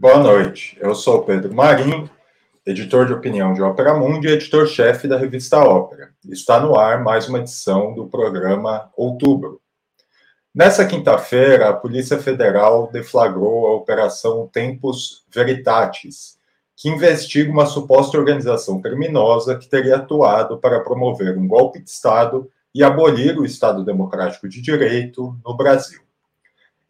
Boa noite. Eu sou Pedro Marim, editor de opinião de Ópera Mundi e editor-chefe da revista Ópera. Está no ar mais uma edição do programa Outubro. Nessa quinta-feira, a Polícia Federal deflagrou a Operação Tempus Veritatis, que investiga uma suposta organização criminosa que teria atuado para promover um golpe de Estado e abolir o Estado Democrático de Direito no Brasil.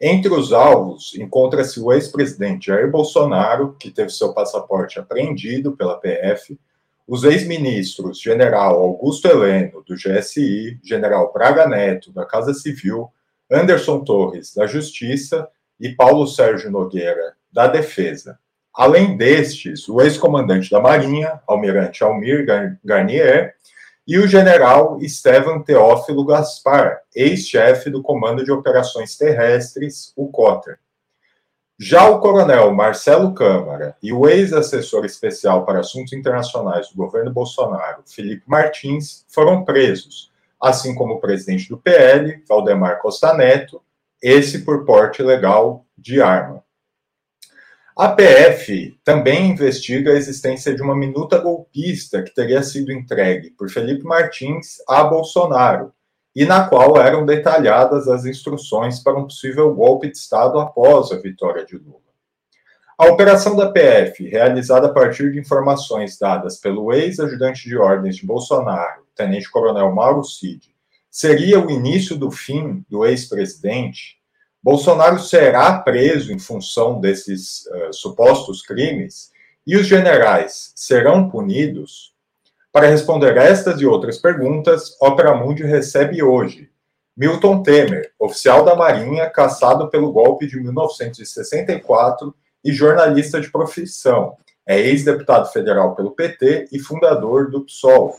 Entre os alvos, encontra-se o ex-presidente Jair Bolsonaro, que teve seu passaporte apreendido pela PF, os ex-ministros General Augusto Heleno, do GSI, General Braga Neto, da Casa Civil, Anderson Torres, da Justiça, e Paulo Sérgio Nogueira, da Defesa. Além destes, o ex-comandante da Marinha, Almirante Almir Garnier, e o general Estevam Teófilo Gaspar, ex-chefe do Comando de Operações Terrestres, o COTER. Já o coronel Marcelo Câmara e o ex-assessor especial para assuntos internacionais do governo Bolsonaro, Felipe Martins, foram presos, assim como o presidente do PL, Valdemar Costa Neto, esse por porte ilegal de arma. A PF também investiga a existência de uma minuta golpista que teria sido entregue por Felipe Martins a Bolsonaro e na qual eram detalhadas as instruções para um possível golpe de Estado após a vitória de Lula. A operação da PF, realizada a partir de informações dadas pelo ex-ajudante de ordens de Bolsonaro, tenente-coronel Mauro Cid, seria o início do fim do ex-presidente, Bolsonaro será preso em função desses uh, supostos crimes e os generais serão punidos? Para responder estas e outras perguntas, Opera Mundi recebe hoje Milton Temer, oficial da Marinha, caçado pelo golpe de 1964 e jornalista de profissão. É ex-deputado federal pelo PT e fundador do PSOL.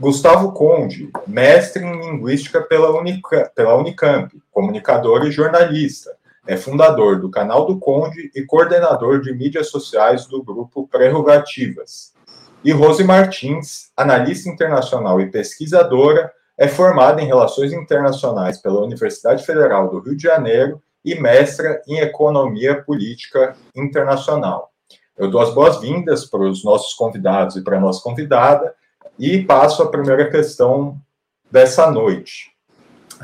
Gustavo Conde, mestre em linguística pela, Unica, pela Unicamp, comunicador e jornalista. É fundador do canal do Conde e coordenador de mídias sociais do grupo Prerrogativas. E Rose Martins, analista internacional e pesquisadora, é formada em Relações Internacionais pela Universidade Federal do Rio de Janeiro e mestra em Economia Política Internacional. Eu dou as boas-vindas para os nossos convidados e para a nossa convidada, e passo a primeira questão dessa noite.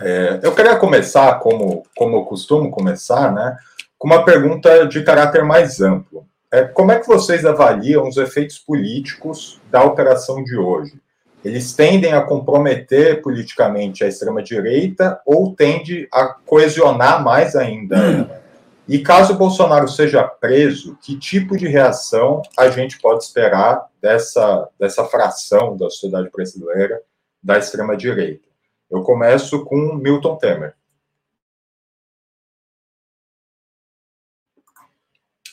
É, eu queria começar, como, como eu costumo começar, né, com uma pergunta de caráter mais amplo. É, como é que vocês avaliam os efeitos políticos da operação de hoje? Eles tendem a comprometer politicamente a extrema-direita ou tende a coesionar mais ainda? E caso Bolsonaro seja preso, que tipo de reação a gente pode esperar dessa, dessa fração da sociedade brasileira da extrema-direita? Eu começo com Milton Temer.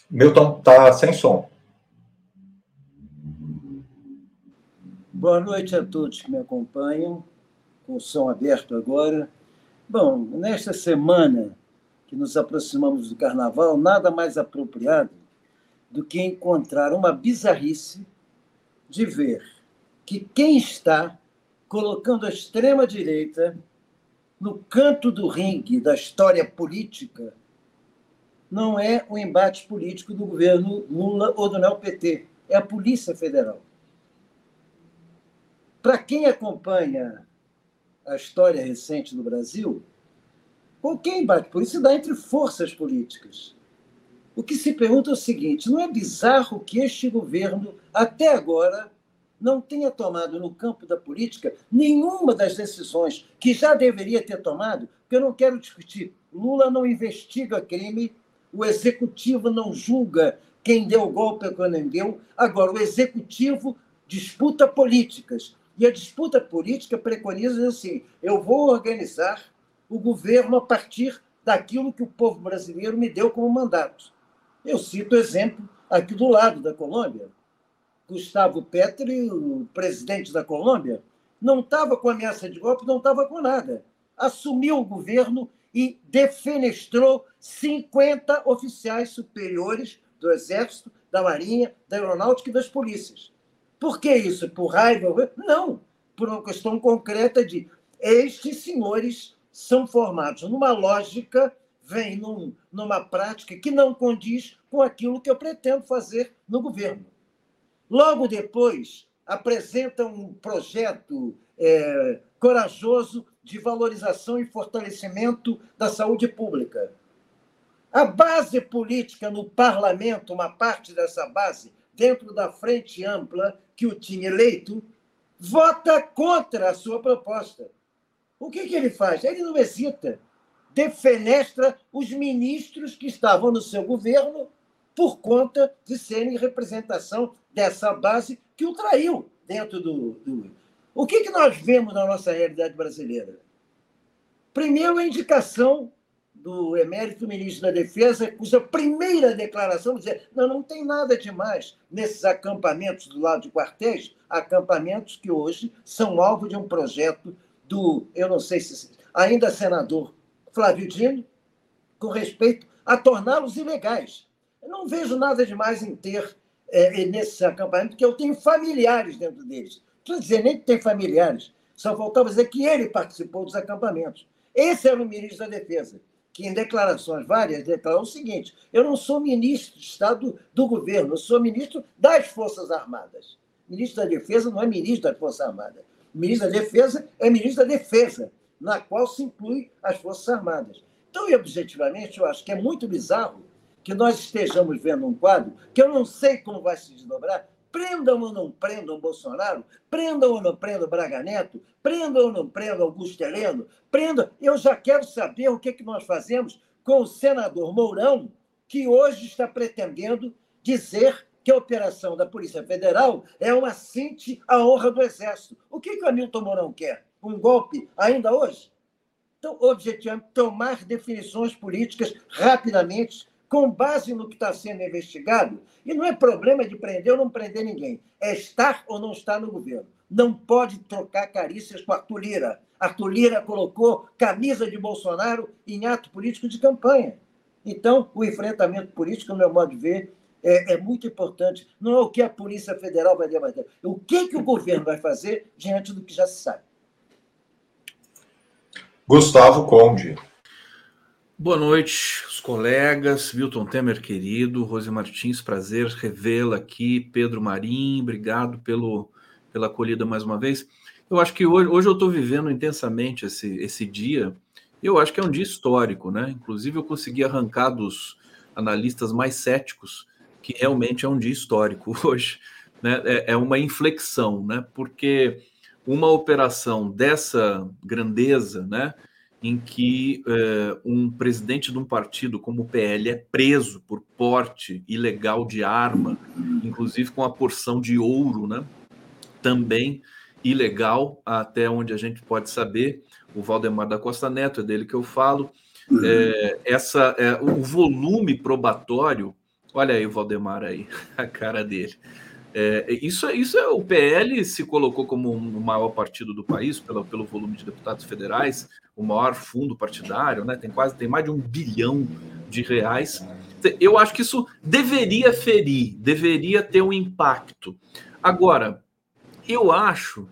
Milton está sem som. Boa noite a todos que me acompanham, com o som aberto agora. Bom, nesta semana que nos aproximamos do carnaval, nada mais apropriado do que encontrar uma bizarrice de ver que quem está colocando a extrema-direita no canto do ringue da história política não é o embate político do governo Lula ou do NEO-PT, é a Polícia Federal. Para quem acompanha a história recente do Brasil, Qualquer embate político se dá entre forças políticas. O que se pergunta é o seguinte: não é bizarro que este governo, até agora, não tenha tomado no campo da política nenhuma das decisões que já deveria ter tomado? Porque eu não quero discutir. Lula não investiga crime, o executivo não julga quem deu o golpe ou quem não deu. Agora, o executivo disputa políticas. E a disputa política preconiza assim: eu vou organizar o governo a partir daquilo que o povo brasileiro me deu como mandato. Eu cito exemplo aqui do lado da Colômbia. Gustavo Petri, o presidente da Colômbia, não estava com ameaça de golpe, não estava com nada. Assumiu o governo e defenestrou 50 oficiais superiores do Exército, da Marinha, da Aeronáutica e das polícias. Por que isso? Por raiva? Não, por uma questão concreta de estes senhores são formados numa lógica vem num, numa prática que não condiz com aquilo que eu pretendo fazer no governo. Logo depois, apresenta um projeto é, corajoso de valorização e fortalecimento da saúde pública. A base política no parlamento, uma parte dessa base, dentro da frente ampla que o tinha eleito, vota contra a sua proposta. O que, que ele faz? Ele não hesita, defenestra os ministros que estavam no seu governo por conta de serem representação dessa base que o traiu dentro do. do... O que, que nós vemos na nossa realidade brasileira? Primeiro, a indicação do emérito ministro da Defesa, cuja primeira declaração dizia: não, não tem nada demais nesses acampamentos do lado de quartéis, acampamentos que hoje são alvo de um projeto do, eu não sei se ainda senador Flávio Dino, com respeito a torná-los ilegais. Eu não vejo nada demais em ter é, nesse acampamento, porque eu tenho familiares dentro deles. Não precisa dizer nem que tem familiares, só faltava dizer que ele participou dos acampamentos. Esse era o ministro da Defesa, que em declarações várias declarou o seguinte: eu não sou ministro de Estado do governo, eu sou ministro das Forças Armadas. Ministro da Defesa não é ministro das Forças Armadas. Ministro da Defesa é ministro da Defesa, na qual se inclui as Forças Armadas. Então, e objetivamente, eu acho que é muito bizarro que nós estejamos vendo um quadro que eu não sei como vai se desdobrar. Prendam ou não prendam Bolsonaro, prendam ou não prendam Braga Neto, prendam ou não prendam Augusto Heleno, prendam. Eu já quero saber o que, que nós fazemos com o senador Mourão, que hoje está pretendendo dizer que a operação da Polícia Federal é uma cinte à honra do Exército. O que, que o Hamilton Mourão quer? Um golpe ainda hoje? Então, o objetivo é tomar definições políticas rapidamente, com base no que está sendo investigado. E não é problema de prender ou não prender ninguém. É estar ou não estar no governo. Não pode trocar carícias com Arthur Lira. Arthur Lira colocou camisa de Bolsonaro em ato político de campanha. Então, o enfrentamento político, no meu modo de ver, é, é, muito importante. Não é o que a Polícia Federal vai debater, é o que, que o governo vai fazer diante do que já se sabe. Gustavo Conde. Boa noite, os colegas, Milton Temer querido, Rose Martins, prazer revê-la aqui, Pedro Marim, obrigado pelo, pela acolhida mais uma vez. Eu acho que hoje, hoje eu estou vivendo intensamente esse, esse dia, eu acho que é um dia histórico, né? Inclusive eu consegui arrancar dos analistas mais céticos que realmente é um dia histórico hoje, né? É, é uma inflexão, né? Porque uma operação dessa grandeza, né? Em que é, um presidente de um partido como o PL é preso por porte ilegal de arma, inclusive com a porção de ouro, né? Também ilegal, até onde a gente pode saber. O Valdemar da Costa Neto, é dele que eu falo. É, essa, é, o volume probatório Olha aí o Valdemar aí, a cara dele. É, isso, isso é o PL se colocou como o maior partido do país pelo, pelo volume de deputados federais, o maior fundo partidário, né? Tem quase tem mais de um bilhão de reais. Eu acho que isso deveria ferir, deveria ter um impacto. Agora, eu acho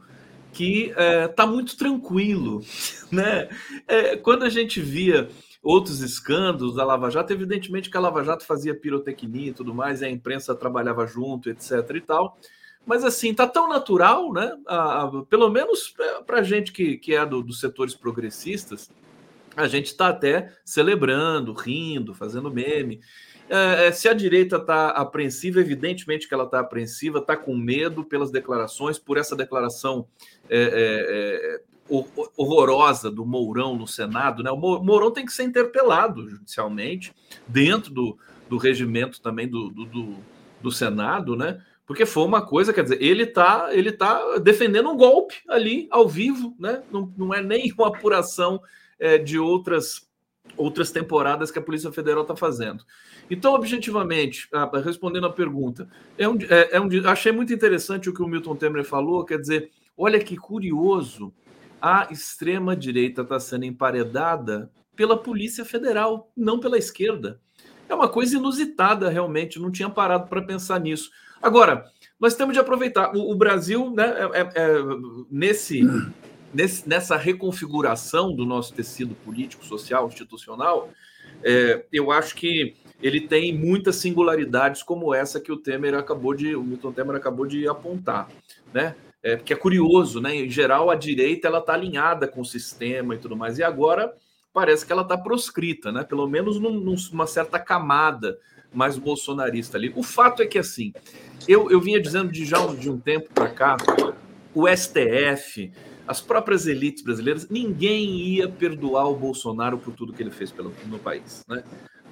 que está é, tá muito tranquilo, né? É, quando a gente via outros escândalos da Lava Jato, evidentemente que a Lava Jato fazia pirotecnia e tudo mais, e a imprensa trabalhava junto, etc e tal. Mas assim, tá tão natural, né? Pelo menos para a gente que, que é do, dos setores progressistas, a gente está até celebrando, rindo, fazendo meme. É, é se a direita está apreensiva, evidentemente que ela está apreensiva, está com medo pelas declarações, por essa declaração é, é, é horrorosa do Mourão no Senado, né? O Mourão tem que ser interpelado judicialmente, dentro do, do regimento também do, do, do, Senado, né? Porque foi uma coisa, quer dizer, ele está ele tá defendendo um golpe ali, ao vivo, né? Não, não é nem uma apuração é, de outras outras temporadas que a Polícia Federal está fazendo. Então, objetivamente, ah, respondendo a pergunta, é um, é, é um, achei muito interessante o que o Milton Temer falou, quer dizer, olha que curioso a extrema-direita está sendo emparedada pela Polícia Federal, não pela esquerda. É uma coisa inusitada, realmente, não tinha parado para pensar nisso. Agora, nós temos de aproveitar. O, o Brasil, né, é, é, é, nesse, nesse, nessa reconfiguração do nosso tecido político, social, institucional, é, eu acho que ele tem muitas singularidades como essa que o Temer acabou de, o Milton Temer acabou de apontar, né? É, porque é curioso, né? Em geral, a direita ela está alinhada com o sistema e tudo mais, e agora parece que ela está proscrita, né? Pelo menos num, numa certa camada mais bolsonarista ali. O fato é que assim, eu, eu vinha dizendo de já de um tempo para cá, o STF, as próprias elites brasileiras, ninguém ia perdoar o Bolsonaro por tudo que ele fez pelo, no país, né?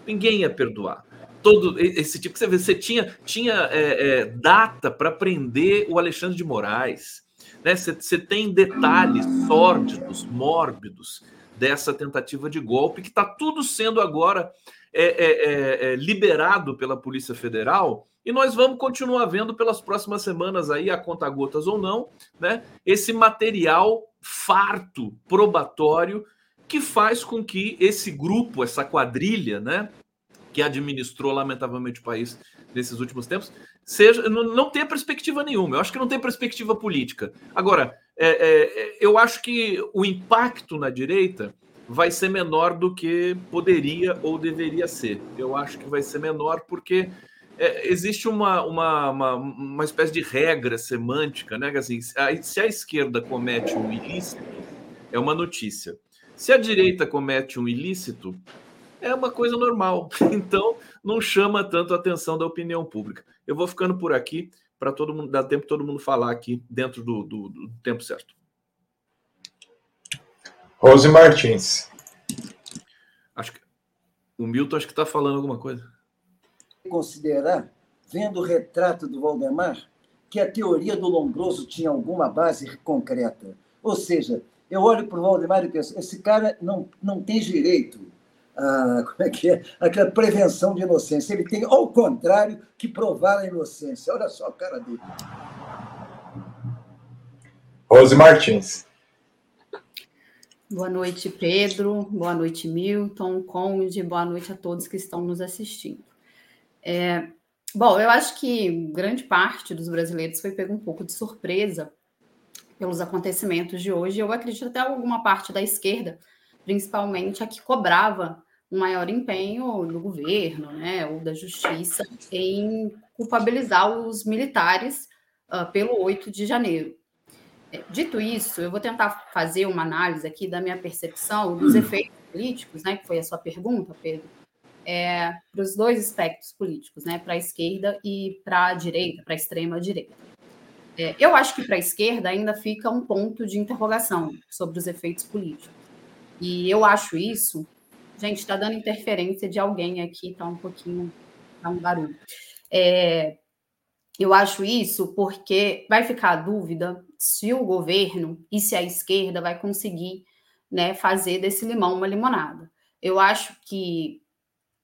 Ninguém ia perdoar. Todo esse tipo que você vê, você tinha, tinha é, é, data para prender o Alexandre de Moraes, né? Você, tem detalhes sórdidos, mórbidos dessa tentativa de golpe que está tudo sendo agora é, é, é, é, liberado pela Polícia Federal e nós vamos continuar vendo pelas próximas semanas aí, a conta gotas ou não, né? Esse material farto, probatório, que faz com que esse grupo, essa quadrilha, né? Que administrou lamentavelmente o país nesses últimos tempos, seja não, não tenha perspectiva nenhuma. Eu acho que não tem perspectiva política. Agora, é, é, eu acho que o impacto na direita vai ser menor do que poderia ou deveria ser. Eu acho que vai ser menor porque é, existe uma, uma, uma, uma, espécie de regra semântica, né? Assim, se a esquerda comete um ilícito, é uma notícia. Se a direita comete um ilícito, é uma coisa normal. Então, não chama tanto a atenção da opinião pública. Eu vou ficando por aqui para todo mundo dar tempo todo mundo falar aqui dentro do, do, do tempo certo. Rose Martins. Acho que o Milton acho que está falando alguma coisa considerar, vendo o retrato do Valdemar, que a teoria do Lombroso tinha alguma base concreta. Ou seja, eu olho para o Valdemar e penso, esse cara não, não tem direito a, como é que é, aquela prevenção de inocência. Ele tem, ao contrário, que provar a inocência. Olha só a cara dele. Rose Martins. Boa noite, Pedro. Boa noite, Milton, Conde. Boa noite a todos que estão nos assistindo. É, bom, eu acho que grande parte dos brasileiros foi pego um pouco de surpresa pelos acontecimentos de hoje. Eu acredito até alguma parte da esquerda, principalmente a que cobrava um maior empenho do governo, né, ou da justiça em culpabilizar os militares uh, pelo 8 de janeiro. É, dito isso, eu vou tentar fazer uma análise aqui da minha percepção dos efeitos políticos, né, que foi a sua pergunta, Pedro, é, para os dois espectros políticos, né, para a esquerda e para a direita, para a extrema direita. É, eu acho que para a esquerda ainda fica um ponto de interrogação sobre os efeitos políticos. E eu acho isso. Gente, está dando interferência de alguém aqui, está um pouquinho, está um barulho. É, eu acho isso porque vai ficar a dúvida se o governo e se a esquerda vai conseguir né, fazer desse limão uma limonada. Eu acho que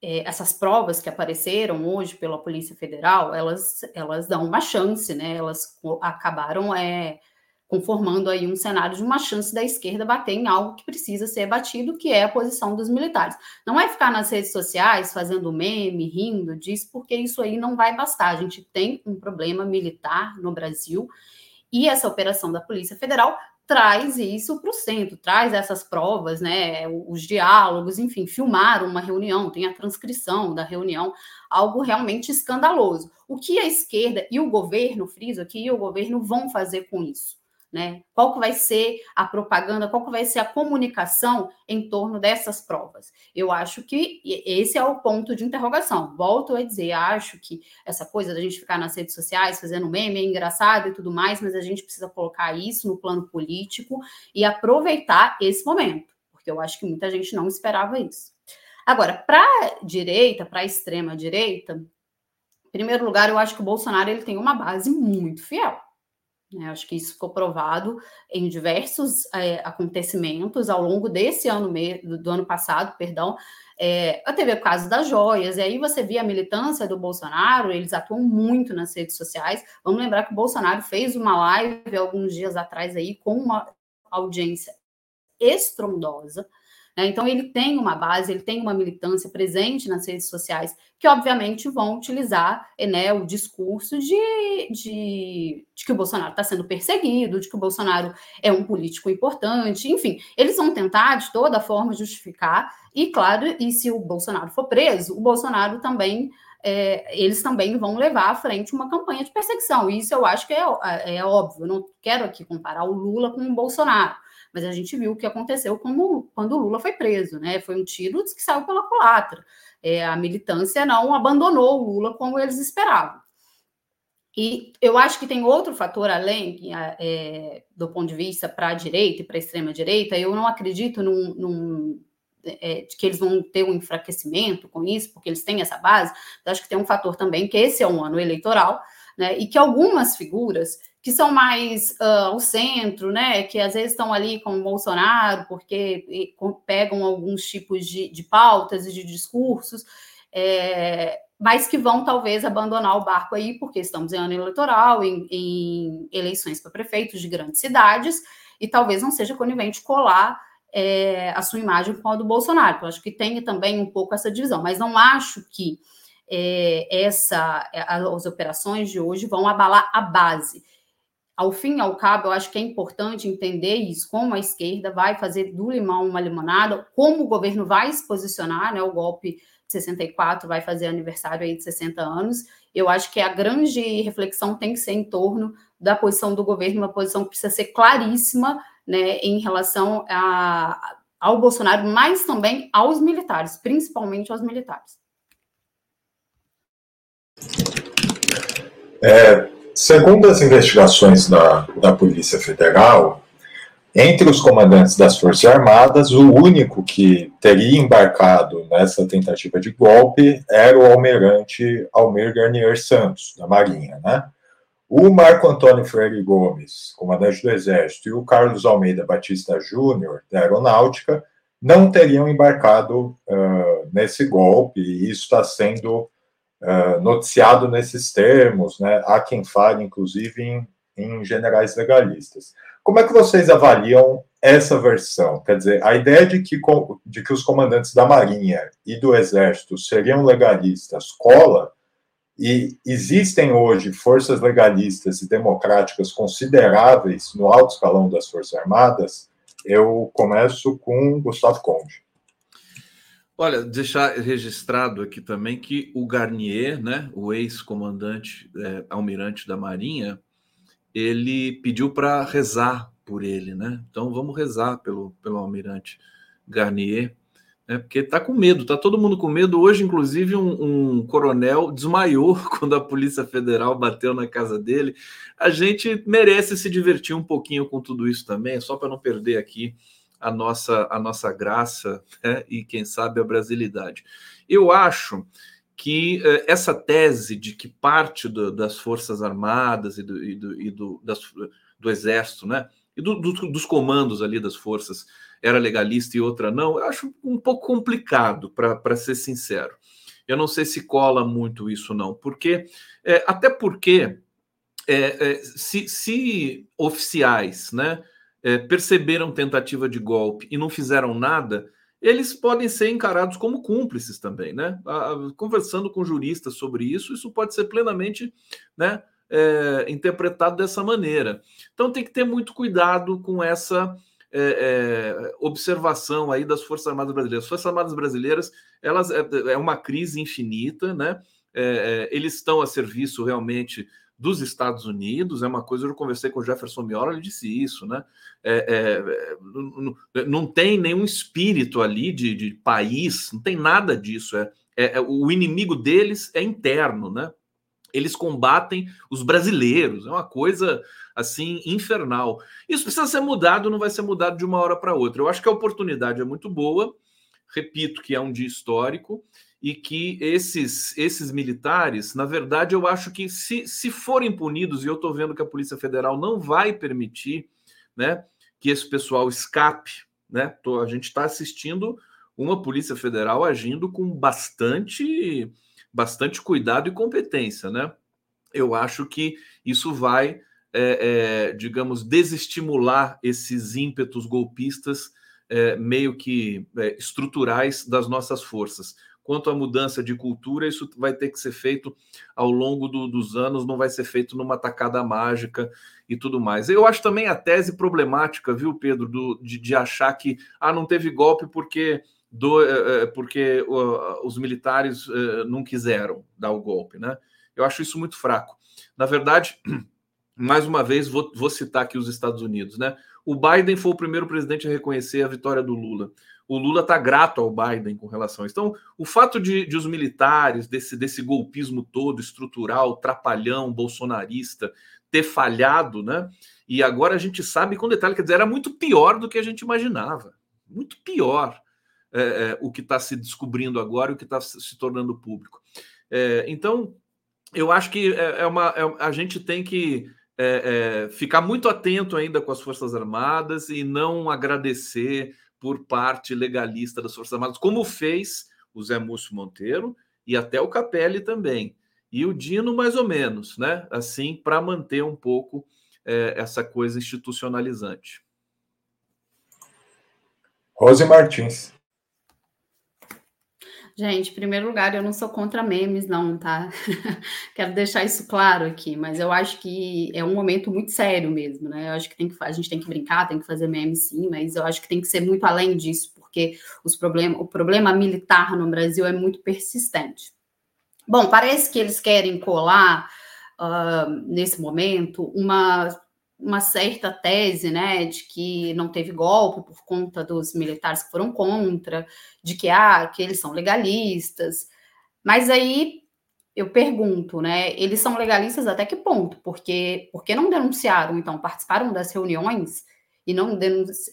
é, essas provas que apareceram hoje pela Polícia Federal, elas, elas dão uma chance, né? Elas acabaram é, conformando aí um cenário de uma chance da esquerda bater em algo que precisa ser batido, que é a posição dos militares. Não é ficar nas redes sociais fazendo meme, rindo disso, porque isso aí não vai bastar. A gente tem um problema militar no Brasil e essa operação da Polícia Federal traz isso para o centro, traz essas provas, né, os diálogos, enfim, filmaram uma reunião, tem a transcrição da reunião, algo realmente escandaloso. O que a esquerda e o governo, friso aqui, e o governo vão fazer com isso? Né? Qual que vai ser a propaganda, qual que vai ser a comunicação em torno dessas provas? Eu acho que esse é o ponto de interrogação. Volto a dizer, acho que essa coisa da gente ficar nas redes sociais fazendo meme é engraçado e tudo mais, mas a gente precisa colocar isso no plano político e aproveitar esse momento, porque eu acho que muita gente não esperava isso. Agora, para direita, para extrema direita, em primeiro lugar, eu acho que o Bolsonaro ele tem uma base muito fiel. Né? Acho que isso ficou provado em diversos é, acontecimentos ao longo desse ano, do ano passado, perdão. É, teve o caso das joias, e aí você via a militância do Bolsonaro, eles atuam muito nas redes sociais. Vamos lembrar que o Bolsonaro fez uma live alguns dias atrás aí com uma audiência estrondosa. Né? Então, ele tem uma base, ele tem uma militância presente nas redes sociais, que obviamente vão utilizar né, o discurso de, de, de que o Bolsonaro está sendo perseguido, de que o Bolsonaro é um político importante, enfim, eles vão tentar de toda forma justificar, e claro, e se o Bolsonaro for preso, o Bolsonaro também. É, eles também vão levar à frente uma campanha de perseguição. Isso eu acho que é, é óbvio. Eu não quero aqui comparar o Lula com o Bolsonaro, mas a gente viu o que aconteceu quando, quando o Lula foi preso, né? Foi um tiro que saiu pela culatra. É, a militância não abandonou o Lula como eles esperavam. E eu acho que tem outro fator além é, do ponto de vista para a direita e para a extrema direita. Eu não acredito num, num é, de que eles vão ter um enfraquecimento com isso, porque eles têm essa base. Eu acho que tem um fator também que esse é um ano eleitoral, né? E que algumas figuras que são mais uh, ao centro, né, que às vezes estão ali com o Bolsonaro, porque pegam alguns tipos de, de, pautas e de discursos, é, mas que vão talvez abandonar o barco aí, porque estamos em ano eleitoral, em, em eleições para prefeitos de grandes cidades, e talvez não seja conivente colar é, a sua imagem com a do Bolsonaro. Eu acho que tem também um pouco essa divisão, mas não acho que é, essa, as operações de hoje vão abalar a base ao fim e ao cabo, eu acho que é importante entender isso, como a esquerda vai fazer do limão uma limonada, como o governo vai se posicionar, né? O golpe de 64 vai fazer aniversário aí de 60 anos. Eu acho que a grande reflexão tem que ser em torno da posição do governo, uma posição que precisa ser claríssima, né, em relação a, ao Bolsonaro, mas também aos militares, principalmente aos militares. É, Segundo as investigações da, da Polícia Federal, entre os comandantes das Forças Armadas, o único que teria embarcado nessa tentativa de golpe era o almirante Almir Garnier Santos, da Marinha. Né? O Marco Antônio Freire Gomes, comandante do Exército, e o Carlos Almeida Batista Júnior, da Aeronáutica, não teriam embarcado uh, nesse golpe, e isso está sendo uh, noticiado nesses termos, né? Há quem fale, inclusive, em, em generais legalistas. Como é que vocês avaliam essa versão? Quer dizer, a ideia de que, de que os comandantes da Marinha e do Exército seriam legalistas cola, e existem hoje forças legalistas e democráticas consideráveis no alto escalão das Forças Armadas, eu começo com Gustavo Conde. Olha, deixar registrado aqui também que o Garnier, né, o ex-comandante, é, almirante da Marinha, ele pediu para rezar por ele, né? Então vamos rezar pelo, pelo almirante Garnier, né? Porque está com medo, está todo mundo com medo. Hoje, inclusive, um, um coronel desmaiou quando a Polícia Federal bateu na casa dele. A gente merece se divertir um pouquinho com tudo isso também, só para não perder aqui a nossa, a nossa graça né? e, quem sabe, a brasilidade. Eu acho que eh, essa tese de que parte do, das Forças Armadas e do, e do, e do, das, do Exército, né? E do, do, dos comandos ali das forças era legalista e outra não, eu acho um pouco complicado, para ser sincero. Eu não sei se cola muito isso, não, porque é, até porque é, é, se, se oficiais, né? É, perceberam tentativa de golpe e não fizeram nada, eles podem ser encarados como cúmplices também, né? conversando com juristas sobre isso, isso pode ser plenamente né, é, interpretado dessa maneira. Então tem que ter muito cuidado com essa é, é, observação aí das Forças Armadas Brasileiras. As Forças Armadas Brasileiras, elas é, é uma crise infinita, né? É, é, eles estão a serviço realmente dos Estados Unidos, é uma coisa, eu conversei com o Jefferson Miola, ele disse isso, né? É, é, não, não, tem nenhum espírito ali de, de, país, não tem nada disso. É, é, é, o inimigo deles é interno, né? Eles combatem os brasileiros, é uma coisa assim infernal. Isso precisa ser mudado, não vai ser mudado de uma hora para outra. Eu acho que a oportunidade é muito boa, repito que é um dia histórico e que esses, esses militares, na verdade, eu acho que se, se forem punidos, e eu estou vendo que a Polícia Federal não vai permitir né, que esse pessoal escape, né? Tô, a gente está assistindo uma Polícia Federal agindo com bastante, bastante cuidado e competência, né? Eu acho que isso vai, é, é, digamos, desestimular esses ímpetos golpistas é, meio que é, estruturais das nossas forças. Quanto à mudança de cultura, isso vai ter que ser feito ao longo do, dos anos, não vai ser feito numa tacada mágica e tudo mais. Eu acho também a tese problemática, viu, Pedro, do, de, de achar que ah, não teve golpe porque, do, é, é porque os militares uh, não quiseram dar o golpe, né? Eu acho isso muito fraco. Na verdade, mais uma vez, vou, vou citar aqui os Estados Unidos, né? O Biden foi o primeiro presidente a reconhecer a vitória do Lula o Lula está grato ao Biden com relação a isso. Então, o fato de, de, os militares, desse, desse golpismo todo, estrutural, trapalhão, bolsonarista, ter falhado, né? E agora a gente sabe com detalhe, quer dizer, era muito pior do que a gente imaginava. Muito pior é, é, o que está se descobrindo agora e o que está se tornando público. É, então, eu acho que é, é uma, é, a gente tem que é, ficar muito atento ainda com as Forças Armadas e não agradecer por parte legalista das Forças Armadas, como fez o Zé Múcio Monteiro e até o Capelli também. E o Dino, mais ou menos, né? Assim, para manter um pouco é, essa coisa institucionalizante. Rose Martins. Gente, em primeiro lugar, eu não sou contra memes, não, tá? Quero deixar isso claro aqui, mas eu acho que é um momento muito sério mesmo, né? Eu acho que, que a gente tem que brincar, tem que fazer memes sim, mas eu acho que tem que ser muito além disso, porque os problem, o problema militar no Brasil é muito persistente. Bom, parece que eles querem colar uh, nesse momento uma uma certa tese, né, de que não teve golpe por conta dos militares que foram contra, de que ah, que eles são legalistas. Mas aí eu pergunto, né, eles são legalistas até que ponto? Porque porque não denunciaram, então participaram das reuniões e não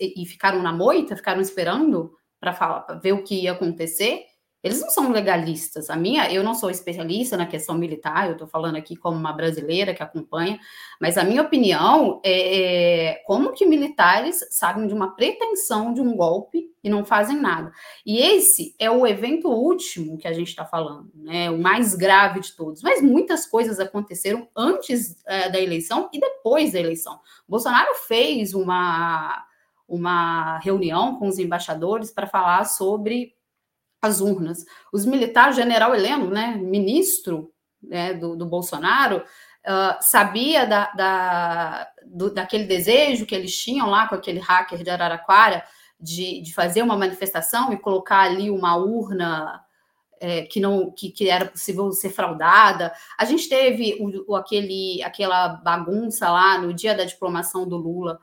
e ficaram na moita, ficaram esperando para falar, para ver o que ia acontecer? Eles não são legalistas. A minha, eu não sou especialista na questão militar, eu estou falando aqui como uma brasileira que acompanha, mas a minha opinião é, é como que militares sabem de uma pretensão de um golpe e não fazem nada. E esse é o evento último que a gente está falando, né? O mais grave de todos. Mas muitas coisas aconteceram antes é, da eleição e depois da eleição. Bolsonaro fez uma uma reunião com os embaixadores para falar sobre as urnas. Os militares, general Heleno, né, ministro né, do, do, Bolsonaro, uh, sabia da, da, do, daquele desejo que eles tinham lá com aquele hacker de Araraquara de, de fazer uma manifestação e colocar ali uma urna é, que não que, que, era possível ser fraudada. A gente teve o, o, aquele, aquela bagunça lá no dia da diplomação do Lula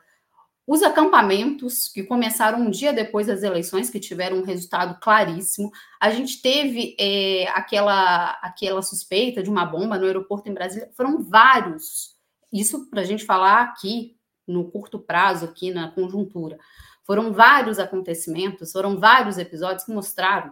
os acampamentos, que começaram um dia depois das eleições, que tiveram um resultado claríssimo. A gente teve é, aquela, aquela suspeita de uma bomba no aeroporto em Brasília. Foram vários. Isso para a gente falar aqui, no curto prazo, aqui na conjuntura. Foram vários acontecimentos, foram vários episódios que mostraram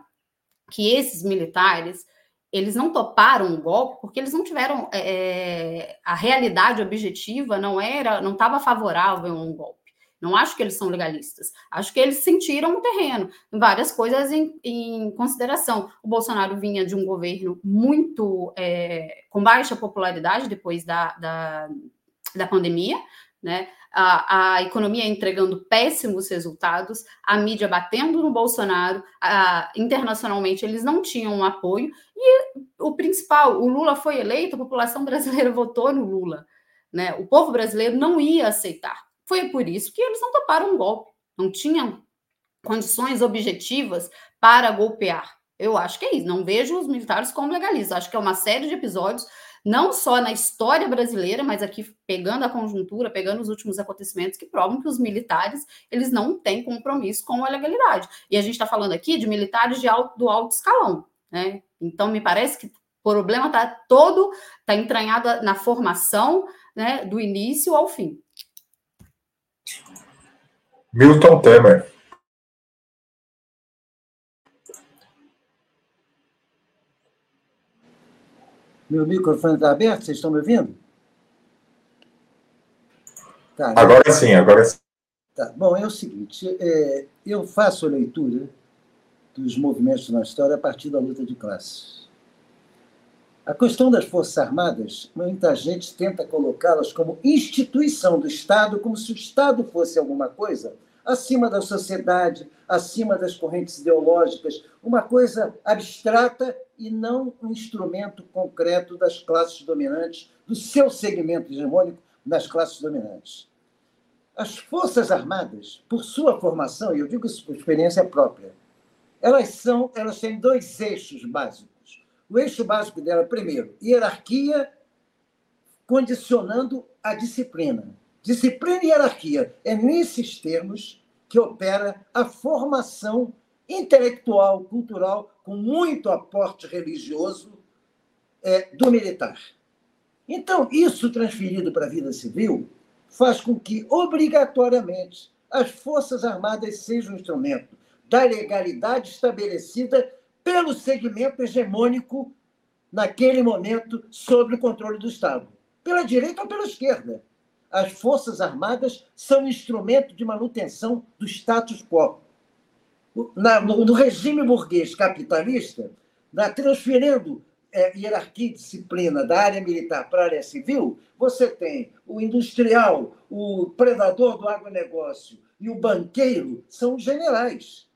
que esses militares eles não toparam o golpe porque eles não tiveram é, a realidade objetiva não era não estava favorável a um golpe não acho que eles são legalistas. Acho que eles sentiram o terreno, várias coisas em, em consideração. O Bolsonaro vinha de um governo muito é, com baixa popularidade depois da, da, da pandemia, né? A, a, economia entregando péssimos resultados, a mídia batendo no Bolsonaro, a, internacionalmente eles não tinham um apoio, e o principal, o Lula foi eleito, a população brasileira votou no Lula. Né? O povo brasileiro não ia aceitar. Foi por isso que eles não toparam um golpe, não tinham condições objetivas para golpear. Eu acho que é isso. Não vejo os militares como legalistas. Acho que é uma série de episódios, não só na história brasileira, mas aqui pegando a conjuntura, pegando os últimos acontecimentos que provam que os militares eles não têm compromisso com a legalidade. E a gente está falando aqui de militares de alto, do alto escalão, né? Então me parece que o problema está todo, está entranhado na formação, né, do início ao fim. Milton Temer. Meu microfone está aberto? Vocês estão me ouvindo? Tá, agora sim, agora sim. Tá. Bom, é o seguinte: é, eu faço a leitura dos movimentos na história a partir da luta de classes. A questão das Forças Armadas, muita gente tenta colocá-las como instituição do Estado, como se o Estado fosse alguma coisa acima da sociedade, acima das correntes ideológicas, uma coisa abstrata e não um instrumento concreto das classes dominantes, do seu segmento hegemônico das classes dominantes. As Forças Armadas, por sua formação, e eu digo isso por experiência própria, elas são, elas têm dois eixos básicos. O eixo básico dela, primeiro, hierarquia condicionando a disciplina. Disciplina e hierarquia. É nesses termos que opera a formação intelectual, cultural, com muito aporte religioso é, do militar. Então, isso transferido para a vida civil faz com que, obrigatoriamente, as Forças Armadas sejam um instrumento da legalidade estabelecida pelo segmento hegemônico naquele momento sob o controle do Estado, pela direita ou pela esquerda. As Forças Armadas são instrumento de manutenção do status quo. Na, no, no, regime burguês capitalista, na, transferindo é, hierarquia e disciplina da área militar para a área civil, você tem o industrial, o predador do agronegócio e o banqueiro são os generais.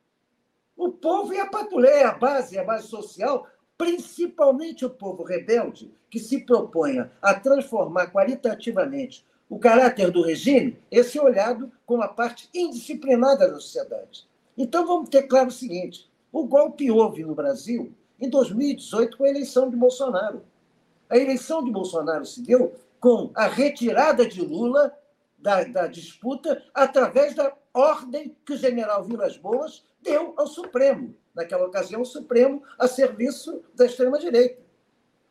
O povo e a patrulha, a base, a base social, principalmente o povo rebelde, que se proponha a transformar qualitativamente o caráter do regime, esse é olhado como a parte indisciplinada da sociedade. Então vamos ter claro o seguinte: o golpe houve no Brasil em 2018 com a eleição de Bolsonaro. A eleição de Bolsonaro se deu com a retirada de Lula da, da disputa através da ordem que o general Vilas Boas deu ao Supremo. Naquela ocasião, o Supremo a serviço da extrema-direita.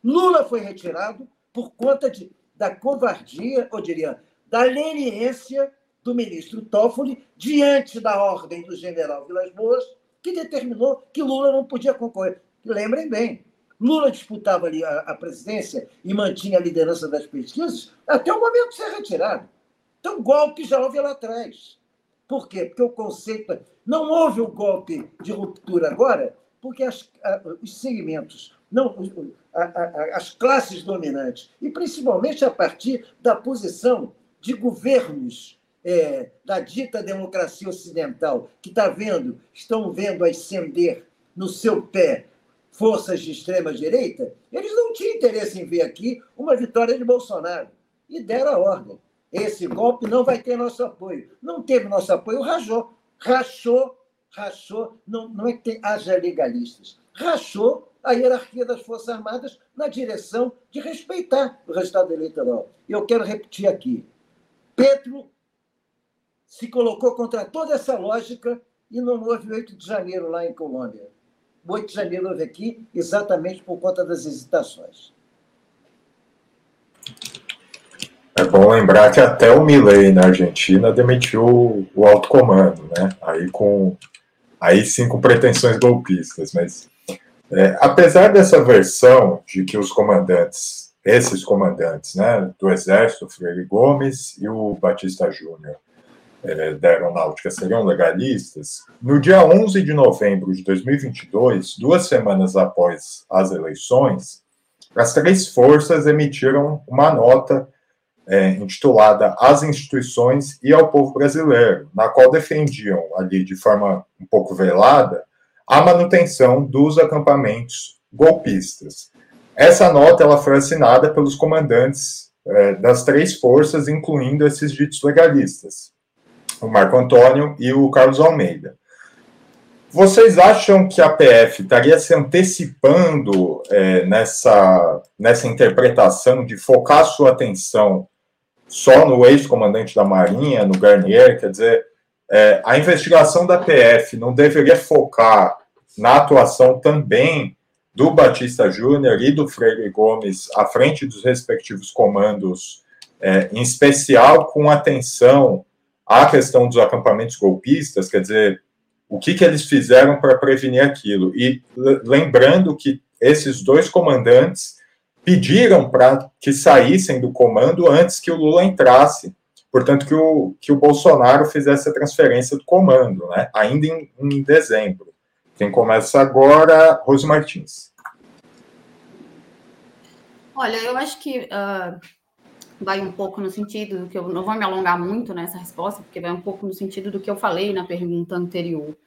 Lula foi retirado por conta de, da covardia, ou diria, da leniência do ministro Toffoli diante da ordem do general Vilas Boas, que determinou que Lula não podia concorrer. Lembrem bem, Lula disputava ali a, a presidência e mantinha a liderança das pesquisas até o momento de ser retirado. Então, golpe já houve lá atrás. Por quê? Porque o conceito. É, não houve um golpe de ruptura agora, porque as, os segmentos, não, as classes dominantes, e principalmente a partir da posição de governos é, da dita democracia ocidental, que está vendo, estão vendo ascender no seu pé forças de extrema direita, eles não tinham interesse em ver aqui uma vitória de Bolsonaro e deram a ordem. Esse golpe não vai ter nosso apoio. Não teve nosso apoio, rachou. Rachou, rachou. Não, não é que tem, haja legalistas. Rachou a hierarquia das Forças Armadas na direção de respeitar o resultado eleitoral. Eu quero repetir aqui. Petro se colocou contra toda essa lógica e não houve 8 de janeiro lá em Colômbia. O 8 de janeiro houve aqui exatamente por conta das hesitações. É bom lembrar que até o Milley na Argentina demitiu o alto comando, né? Aí com aí sim com pretensões golpistas, mas é, apesar dessa versão de que os comandantes, esses comandantes, né, do exército, Freire Gomes e o Batista Júnior, é, da aeronáutica seriam legalistas, no dia 11 de novembro de 2022, duas semanas após as eleições, as três forças emitiram uma nota é, intitulada As Instituições e ao Povo Brasileiro, na qual defendiam ali de forma um pouco velada a manutenção dos acampamentos golpistas. Essa nota ela foi assinada pelos comandantes é, das três forças, incluindo esses ditos legalistas, o Marco Antônio e o Carlos Almeida. Vocês acham que a PF estaria se antecipando é, nessa, nessa interpretação de focar sua atenção só no ex-comandante da Marinha, no Garnier, quer dizer, é, a investigação da PF não deveria focar na atuação também do Batista Júnior e do Freire Gomes à frente dos respectivos comandos, é, em especial com atenção à questão dos acampamentos golpistas, quer dizer, o que, que eles fizeram para prevenir aquilo. E lembrando que esses dois comandantes pediram para que saíssem do comando antes que o Lula entrasse, portanto, que o, que o Bolsonaro fizesse a transferência do comando, né, ainda em, em dezembro. Quem começa agora, Rose Martins. Olha, eu acho que uh, vai um pouco no sentido do que eu não vou me alongar muito nessa resposta, porque vai um pouco no sentido do que eu falei na pergunta anterior.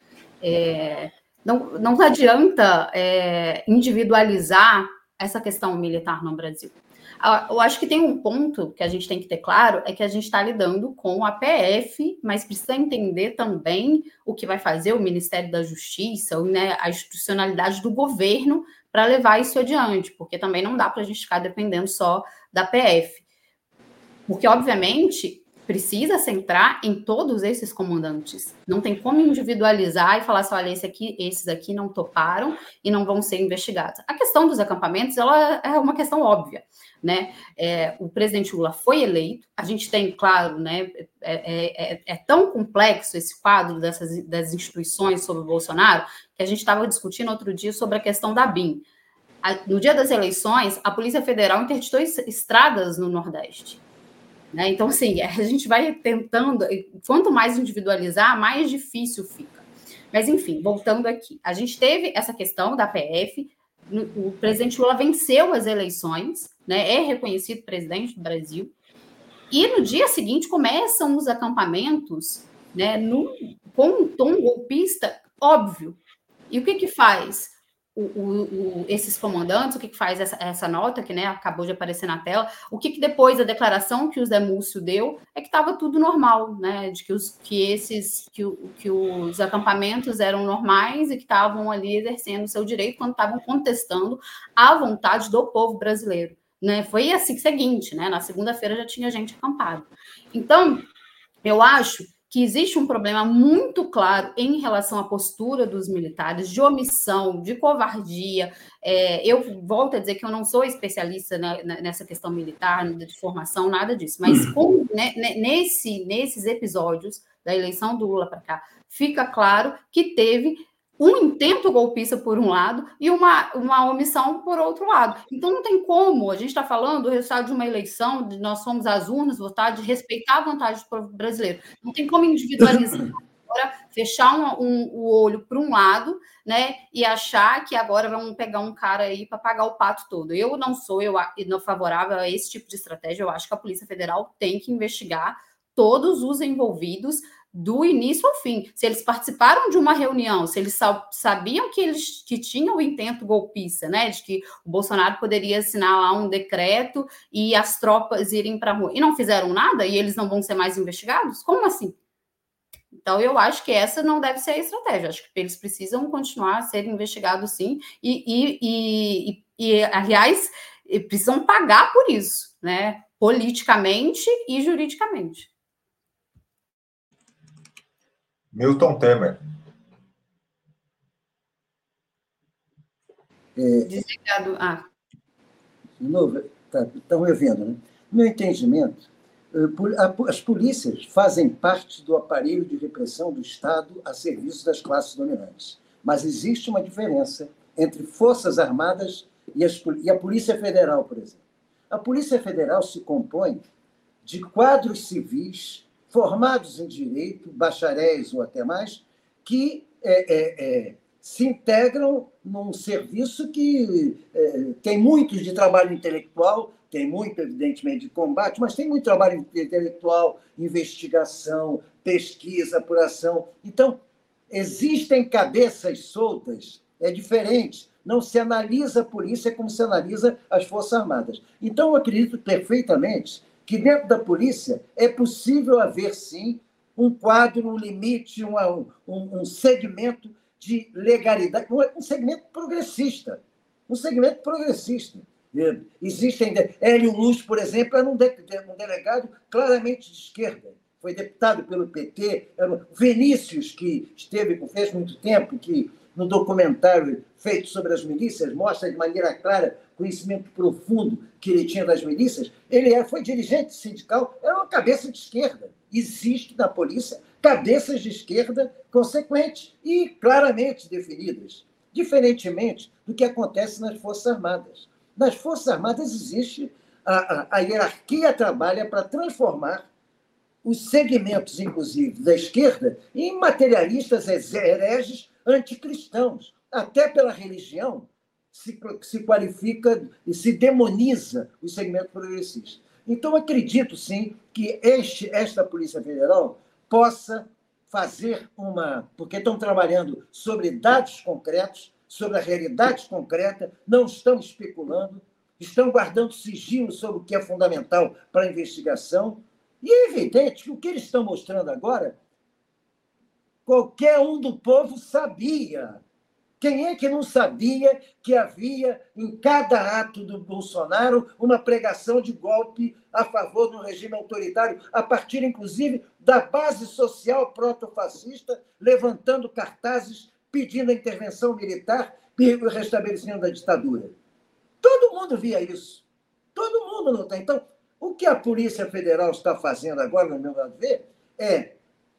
É, não, não adianta é, individualizar essa questão militar no Brasil. Eu acho que tem um ponto que a gente tem que ter claro, é que a gente está lidando com a PF, mas precisa entender também o que vai fazer o Ministério da Justiça, né, a institucionalidade do governo para levar isso adiante, porque também não dá para a gente ficar dependendo só da PF. Porque, obviamente, precisa centrar em todos esses comandantes. Não tem como individualizar e falar assim, olha, esse aqui, esses aqui não toparam e não vão ser investigados. A questão dos acampamentos, ela é uma questão óbvia, né? É, o presidente Lula foi eleito, a gente tem, claro, né, é, é, é tão complexo esse quadro dessas das instituições sobre o Bolsonaro, que a gente estava discutindo outro dia sobre a questão da BIM. No dia das eleições, a Polícia Federal interditou estradas no Nordeste. Né? Então, assim, a gente vai tentando, quanto mais individualizar, mais difícil fica. Mas, enfim, voltando aqui, a gente teve essa questão da PF, o presidente Lula venceu as eleições, né? é reconhecido presidente do Brasil, e no dia seguinte começam os acampamentos né, com um tom golpista óbvio. E o que, que faz? O, o, esses comandantes, o que, que faz essa, essa, nota que né, acabou de aparecer na tela, o que, que depois da declaração que o Zé Múcio deu é que estava tudo normal, né? De que, os, que esses que, que os acampamentos eram normais e que estavam ali exercendo o seu direito quando estavam contestando a vontade do povo brasileiro. Né? Foi assim seguinte, né? Na segunda-feira já tinha gente acampado. Então, eu acho que existe um problema muito claro em relação à postura dos militares, de omissão, de covardia. É, eu volto a dizer que eu não sou especialista na, nessa questão militar, de formação, nada disso, mas com, né, nesse, nesses episódios da eleição do Lula para cá, fica claro que teve um intento golpista por um lado e uma, uma omissão por outro lado. Então não tem como, a gente está falando do resultado de uma eleição, de nós fomos às urnas votar, de respeitar a vontade do povo brasileiro. Não tem como individualizar agora, fechar um, um, o olho para um lado, né, e achar que agora vamos pegar um cara aí para pagar o pato todo. Eu não sou eu não favorável a esse tipo de estratégia. Eu acho que a Polícia Federal tem que investigar todos os envolvidos do início ao fim. Se eles participaram de uma reunião, se eles sabiam que eles que tinham o intento golpista, né, de que o Bolsonaro poderia assinar lá um decreto e as tropas irem para a rua, e não fizeram nada e eles não vão ser mais investigados? Como assim? Então, eu acho que essa não deve ser a estratégia. Acho que eles precisam continuar a ser investigados, sim, e, e, e, e aliás, precisam pagar por isso, né? Politicamente e juridicamente. Milton Temer. É, Desligado. Ah. De novo, tá, estão revendo, né? No meu entendimento, eh, as polícias fazem parte do aparelho de repressão do Estado a serviço das classes dominantes. Mas existe uma diferença entre Forças Armadas e, as, e a Polícia Federal, por exemplo. A Polícia Federal se compõe de quadros civis formados em direito, bacharéis ou até mais, que é, é, é, se integram num serviço que é, tem muito de trabalho intelectual, tem muito, evidentemente, de combate, mas tem muito trabalho intelectual, investigação, pesquisa, apuração. Então, existem cabeças soltas, é diferente. Não se analisa a polícia como se analisa as Forças Armadas. Então, eu acredito perfeitamente que dentro da polícia é possível haver, sim, um quadro, um limite, um, um, um segmento de legalidade, um segmento progressista. Um segmento progressista. Existem. Hélio Luz, por exemplo, era um, delegado claramente de esquerda. Foi deputado pelo PT. Era Vinícius, que esteve, fez muito tempo, que no documentário feito sobre as milícias mostra de maneira clara conhecimento profundo que ele tinha das milícias, ele é, foi dirigente sindical, era uma cabeça de esquerda. Existe na polícia cabeças de esquerda consequentes e claramente definidas, diferentemente do que acontece nas Forças Armadas. Nas Forças Armadas existe a, a, a hierarquia trabalha para transformar os segmentos, inclusive, da esquerda em materialistas hereges anticristãos, até pela religião, se, se qualifica e se demoniza o segmento progressista. Então, acredito sim que este, esta Polícia Federal possa fazer uma. Porque estão trabalhando sobre dados concretos, sobre a realidade concreta, não estão especulando, estão guardando sigilo sobre o que é fundamental para a investigação. E é evidente que o que eles estão mostrando agora, qualquer um do povo sabia quem é que não sabia que havia em cada ato do Bolsonaro uma pregação de golpe a favor do regime autoritário, a partir, inclusive, da base social proto-fascista, levantando cartazes pedindo a intervenção militar e o restabelecimento da ditadura? Todo mundo via isso. Todo mundo não tem. Então, o que a Polícia Federal está fazendo agora, no meu ver, é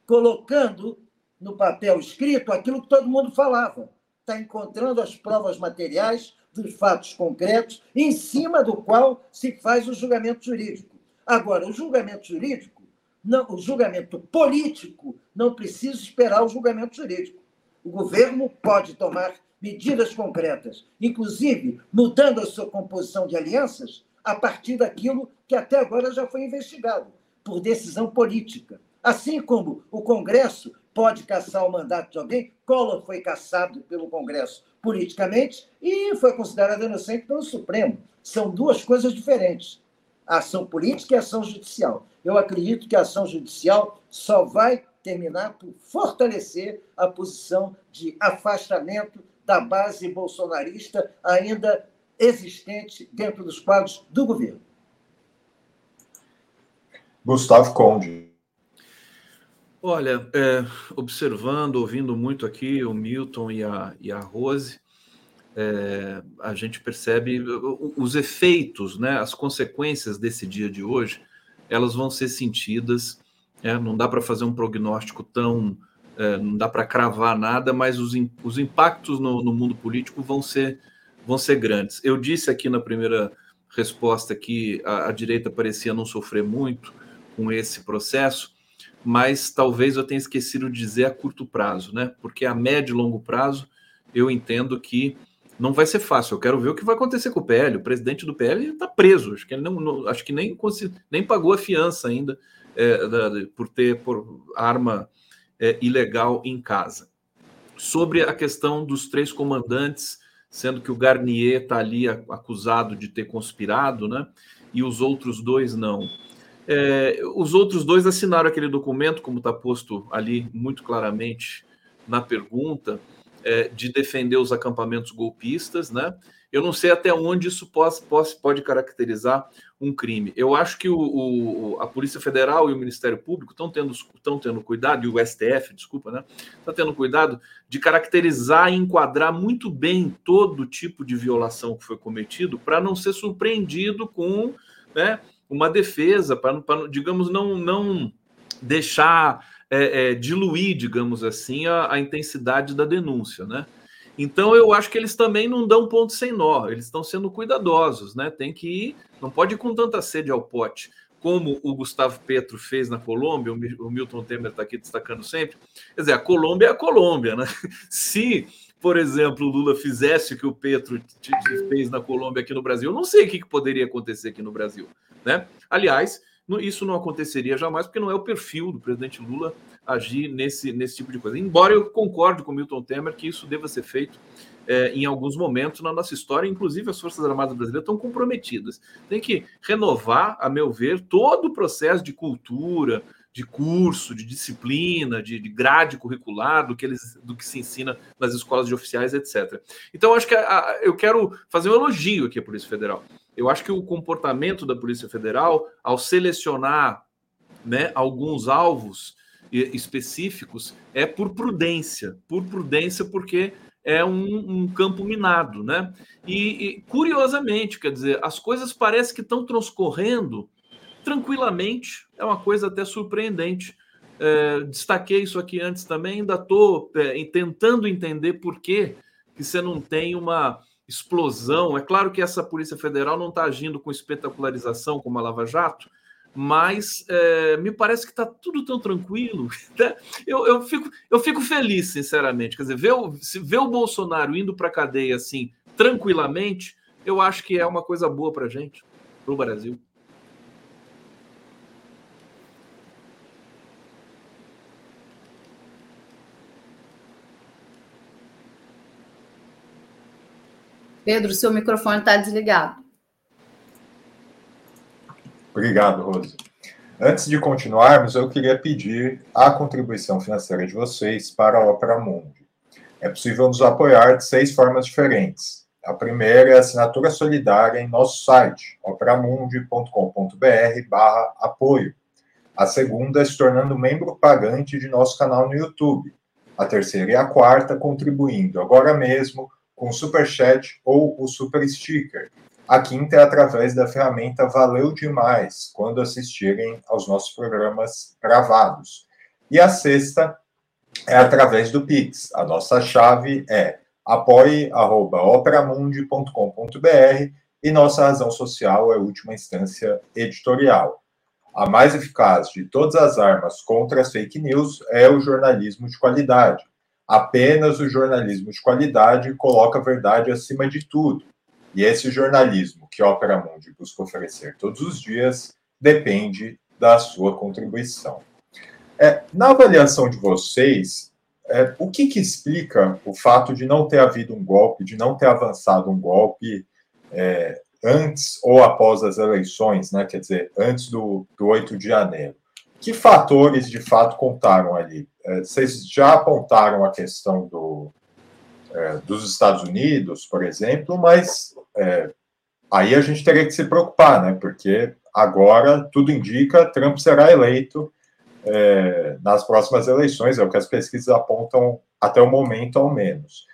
colocando no papel escrito aquilo que todo mundo falava está encontrando as provas materiais dos fatos concretos, em cima do qual se faz o julgamento jurídico. Agora, o julgamento jurídico, não, o julgamento político, não precisa esperar o julgamento jurídico. O governo pode tomar medidas concretas, inclusive mudando a sua composição de alianças, a partir daquilo que até agora já foi investigado, por decisão política. Assim como o Congresso pode caçar o mandato de alguém. Collor foi caçado pelo Congresso politicamente e foi considerado inocente pelo Supremo. São duas coisas diferentes. A ação política e a ação judicial. Eu acredito que a ação judicial só vai terminar por fortalecer a posição de afastamento da base bolsonarista ainda existente dentro dos quadros do governo. Gustavo Conde. Olha, é, observando, ouvindo muito aqui o Milton e a, e a Rose, é, a gente percebe os efeitos, né, as consequências desse dia de hoje, elas vão ser sentidas. É, não dá para fazer um prognóstico tão. É, não dá para cravar nada, mas os, os impactos no, no, mundo político vão ser, vão ser grandes. Eu disse aqui na primeira resposta que a, a direita parecia não sofrer muito com esse processo mas talvez eu tenha esquecido de dizer a curto prazo, né? Porque a médio e longo prazo eu entendo que não vai ser fácil. Eu quero ver o que vai acontecer com o PL. O presidente do PL está preso. Acho que ele não, não, acho que nem, nem pagou a fiança ainda é, da, por ter por arma é, ilegal em casa. Sobre a questão dos três comandantes, sendo que o Garnier está ali acusado de ter conspirado, né? E os outros dois não. É, os outros dois assinaram aquele documento, como está posto ali muito claramente na pergunta, é, de defender os acampamentos golpistas, né? Eu não sei até onde isso pode, pode, pode caracterizar um crime. Eu acho que o, o, a Polícia Federal e o Ministério Público estão tendo, estão tendo cuidado, e o STF, desculpa, né? Está tendo cuidado de caracterizar e enquadrar muito bem todo tipo de violação que foi cometido para não ser surpreendido com né, uma defesa para, digamos, não, não deixar é, é, diluir, digamos assim, a, a, intensidade da denúncia, né? Então eu acho que eles também não dão ponto sem nó, eles estão sendo cuidadosos, né? Tem que ir, não pode ir com tanta sede ao pote, como o Gustavo Petro fez na Colômbia, o Milton Temer está aqui destacando sempre. Quer dizer, a Colômbia é a Colômbia, né? Se por exemplo, o Lula fizesse o que o Petro fez na Colômbia aqui no Brasil, eu não sei o que poderia acontecer aqui no Brasil. Né? Aliás, isso não aconteceria jamais, porque não é o perfil do presidente Lula agir nesse, nesse tipo de coisa. Embora eu concorde com Milton Temer que isso deva ser feito é, em alguns momentos na nossa história, inclusive as Forças Armadas Brasileiras estão comprometidas. Tem que renovar, a meu ver, todo o processo de cultura, de curso, de disciplina, de, de, grade curricular, do que, eles, do que se ensina nas escolas de oficiais, etc. Então, acho que a, a, eu quero fazer um elogio aqui à Polícia Federal. Eu acho que o comportamento da Polícia Federal, ao selecionar né, alguns alvos específicos, é por prudência. Por prudência, porque é um, um campo minado, né? E, e, curiosamente, quer dizer, as coisas parecem que estão transcorrendo tranquilamente. É uma coisa até surpreendente. É, destaquei isso aqui antes também, ainda estou é, tentando entender por que, que você não tem uma explosão. É claro que essa Polícia Federal não está agindo com espetacularização como a Lava Jato, mas é, me parece que está tudo tão tranquilo. Né? Eu, eu, fico, eu fico feliz, sinceramente. Quer dizer, ver o, ver o Bolsonaro indo para a cadeia assim, tranquilamente, eu acho que é uma coisa boa para a gente, para o Brasil. Pedro, seu microfone está desligado. Obrigado, Rose. Antes de continuarmos, eu queria pedir a contribuição financeira de vocês para a Opera Mundi. É possível nos apoiar de seis formas diferentes. A primeira é a assinatura solidária em nosso site, operamundi.com.br barra apoio. A segunda é se tornando membro pagante de nosso canal no YouTube. A terceira e a quarta contribuindo agora mesmo com Super Chat ou o Super Sticker. A quinta é através da ferramenta Valeu Demais, quando assistirem aos nossos programas gravados. E a sexta é através do Pix. A nossa chave é apoie.operamundi.com.br e nossa razão social é última instância editorial. A mais eficaz de todas as armas contra as fake news é o jornalismo de qualidade. Apenas o jornalismo de qualidade coloca a verdade acima de tudo. E esse jornalismo que Opera Mundi busca oferecer todos os dias depende da sua contribuição. É, na avaliação de vocês, é, o que, que, explica o fato de não ter havido um golpe, de não ter avançado um golpe é, antes ou após as eleições, né? quer dizer, antes do, do 8 de janeiro? Que fatores de fato contaram ali? É, vocês já apontaram a questão do, é, dos Estados Unidos, por exemplo, mas é, aí a gente teria que se preocupar, né? Porque agora tudo indica Trump será eleito é, nas próximas eleições, é o que as pesquisas apontam até o momento, ao menos.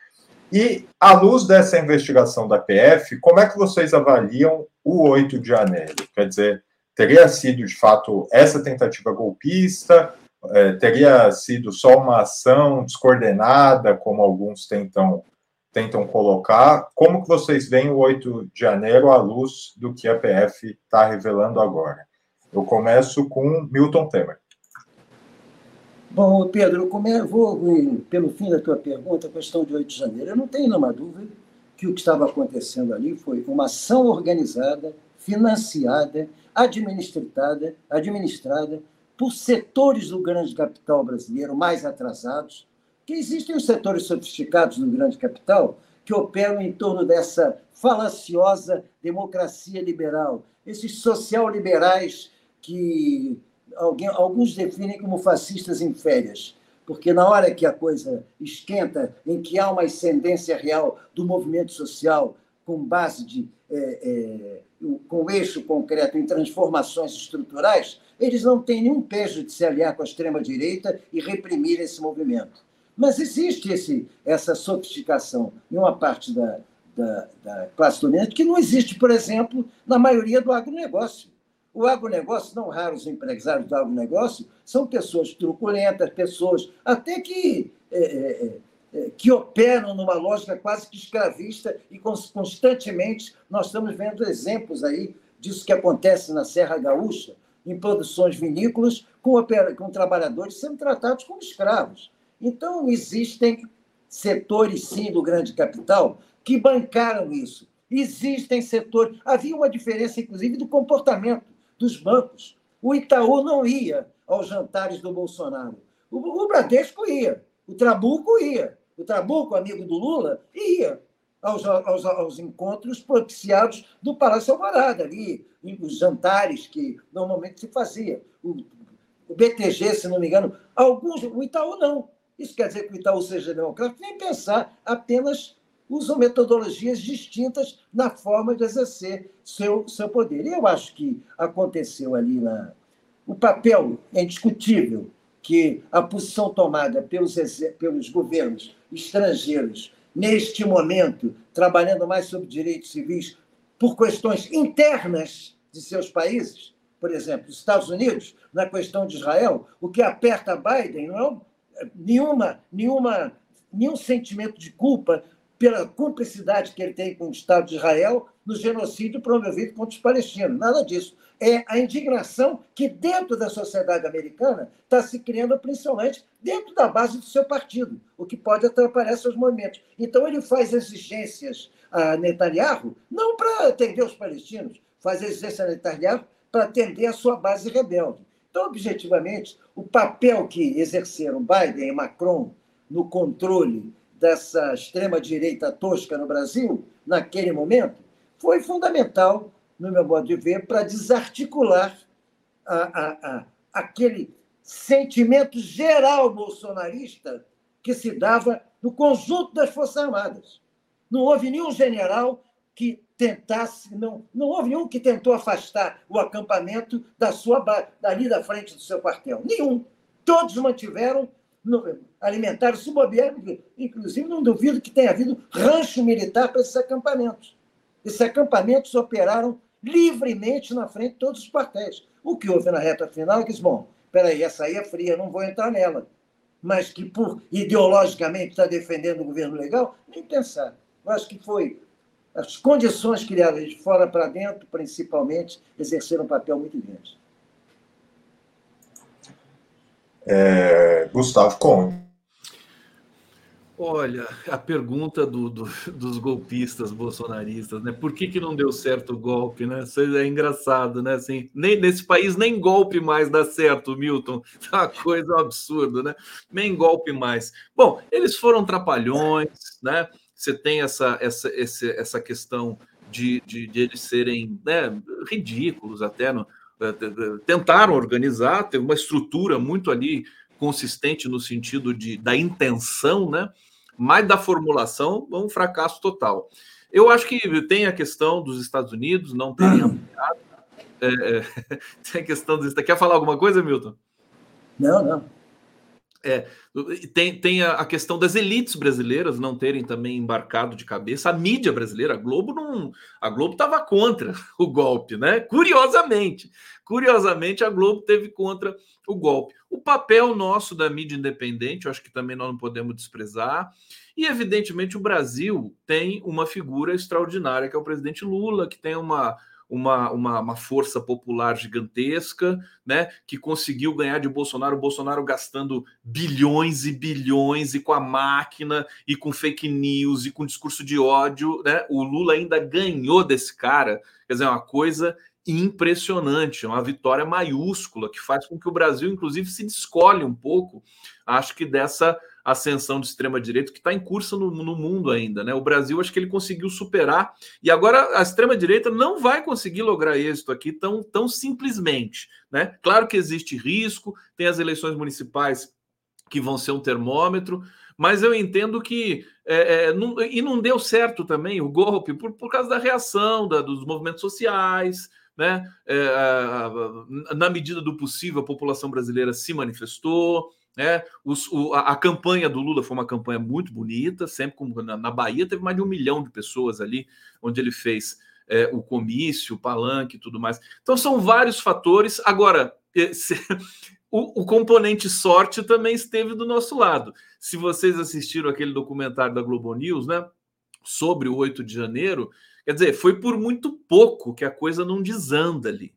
E, à luz dessa investigação da PF, como é que vocês avaliam o 8 de janeiro? Quer dizer, teria sido de fato essa tentativa golpista? É, teria sido só uma ação descoordenada, como alguns tentam, tentam colocar? Como que vocês veem o 8 de janeiro à luz do que a PF está revelando agora? Eu começo com Milton Temer. Bom, Pedro, eu vou, pelo fim da tua pergunta, a questão de 8 de janeiro. Eu não tenho nenhuma dúvida que o que estava acontecendo ali foi uma ação organizada, financiada administrada, administrada por setores do grande capital brasileiro mais atrasados, que existem os setores sofisticados do grande capital que operam em torno dessa falaciosa democracia liberal, esses social-liberais que alguém, alguns definem como fascistas em férias, porque na hora que a coisa esquenta, em que há uma ascendência real do movimento social com base de é, é, com eixo concreto em transformações estruturais, eles não têm nenhum peso de se aliar com a extrema-direita e reprimir esse movimento. Mas existe esse, essa sofisticação em uma parte da, da, da classe dominante que não existe, por exemplo, na maioria do agronegócio. O agronegócio, não raros empresários do agronegócio, são pessoas truculentas, pessoas até que é, é, é que operam numa lógica quase que escravista e constantemente nós estamos vendo exemplos aí disso que acontece na Serra Gaúcha, em produções vinícolas, com, com trabalhadores sendo tratados como escravos. Então, existem setores, sim, do grande capital que bancaram isso. Existem setores. Havia uma diferença, inclusive, do comportamento dos bancos. O Itaú não ia aos jantares do Bolsonaro. O, o Bradesco ia, o Trabuco ia, o Trabuco, amigo do Lula, ia aos, aos, aos encontros propiciados do Palácio Alvorada, ali, os jantares que normalmente se fazia. O, o BTG, se não me engano, alguns, o Itaú não. Isso quer dizer que o Itaú seja democrático? Nem pensar, apenas usam metodologias distintas na forma de exercer seu, seu poder. E eu acho que aconteceu ali na. O papel é indiscutível que a posição tomada pelos, pelos governos estrangeiros, neste momento, trabalhando mais sobre direitos civis por questões internas de seus países, por exemplo, os Estados Unidos, na questão de Israel, o que aperta Biden não é nenhuma, nenhuma, nenhum sentimento de culpa pela cumplicidade que ele tem com o Estado de Israel no genocídio promovido contra os palestinos. Nada disso é a indignação que, dentro da sociedade americana, está se criando, principalmente dentro da base do seu partido, o que pode atrapalhar seus movimentos. Então, ele faz exigências a Netanyahu, não para atender os palestinos, faz exigências a Netanyahu para atender a sua base rebelde. Então, objetivamente, o papel que exerceram Biden e Macron no controle dessa extrema-direita tosca no Brasil, naquele momento, foi fundamental, no meu modo de ver, para desarticular a, a, a, aquele sentimento geral bolsonarista que se dava no conjunto das Forças Armadas. Não houve nenhum general que tentasse, não, não houve nenhum que tentou afastar o acampamento da sua dali da frente do seu quartel. Nenhum. Todos mantiveram alimentaram se bobear, inclusive não duvido que tenha havido rancho militar para esses acampamentos. Esses acampamentos operaram livremente na frente de todos os quartéis. O que houve na reta final é que, bom, peraí, essa aí é fria, não vou entrar nela. Mas que, por ideologicamente, está defendendo o governo legal, nem pensar. Eu acho que foi as condições criadas de fora para dentro, principalmente, exerceram um papel muito grande. É, Gustavo Conde. Olha, a pergunta do, do, dos golpistas bolsonaristas, né? Por que, que não deu certo o golpe, né? Isso é engraçado, né? Assim, nem, nesse país nem golpe mais dá certo, Milton. Tá uma coisa absurda, né? Nem golpe mais. Bom, eles foram trapalhões, né? Você tem essa, essa, essa questão de, de, de eles serem né, ridículos até. No, tentaram organizar, teve uma estrutura muito ali consistente no sentido de, da intenção, né? mas da formulação, um fracasso total. Eu acho que tem a questão dos Estados Unidos não terem apoiado. É, é, tem a questão dos. Quer falar alguma coisa, Milton? Não, não. É, tem, tem a, questão das elites brasileiras não terem também embarcado de cabeça. A mídia brasileira, a Globo não. A Globo estava contra o golpe, né? Curiosamente. Curiosamente, a Globo teve contra o golpe. O papel nosso da mídia independente, eu acho que também nós não podemos desprezar. E, evidentemente, o Brasil tem uma figura extraordinária, que é o presidente Lula, que tem uma uma, uma, uma, força popular gigantesca, né? Que conseguiu ganhar de Bolsonaro, o Bolsonaro gastando bilhões e bilhões e com a máquina e com fake news e com discurso de ódio, né? O Lula ainda ganhou desse cara, quer dizer, é uma coisa impressionante, uma vitória maiúscula que faz com que o Brasil, inclusive, se descolhe um pouco, acho que dessa ascensão de extrema-direita que está em curso no, no, mundo ainda. Né? O Brasil, acho que ele conseguiu superar, e agora a extrema-direita não vai conseguir lograr êxito aqui tão, tão simplesmente. Né? Claro que existe risco, tem as eleições municipais que vão ser um termômetro, mas eu entendo que. É, é, não, e não deu certo também o golpe por, por causa da reação da, dos movimentos sociais. Né? É, na medida do possível, a população brasileira se manifestou, né? Os, o, a, a, campanha do Lula foi uma campanha muito bonita, sempre como na, na, Bahia teve mais de um milhão de pessoas ali, onde ele fez é, o comício, o palanque e tudo mais. Então são vários fatores. Agora, é, se, o, o, componente sorte também esteve do nosso lado. Se vocês assistiram aquele documentário da Globo News, né? Sobre o 8 de janeiro, quer dizer, foi por muito pouco que a coisa não desanda ali.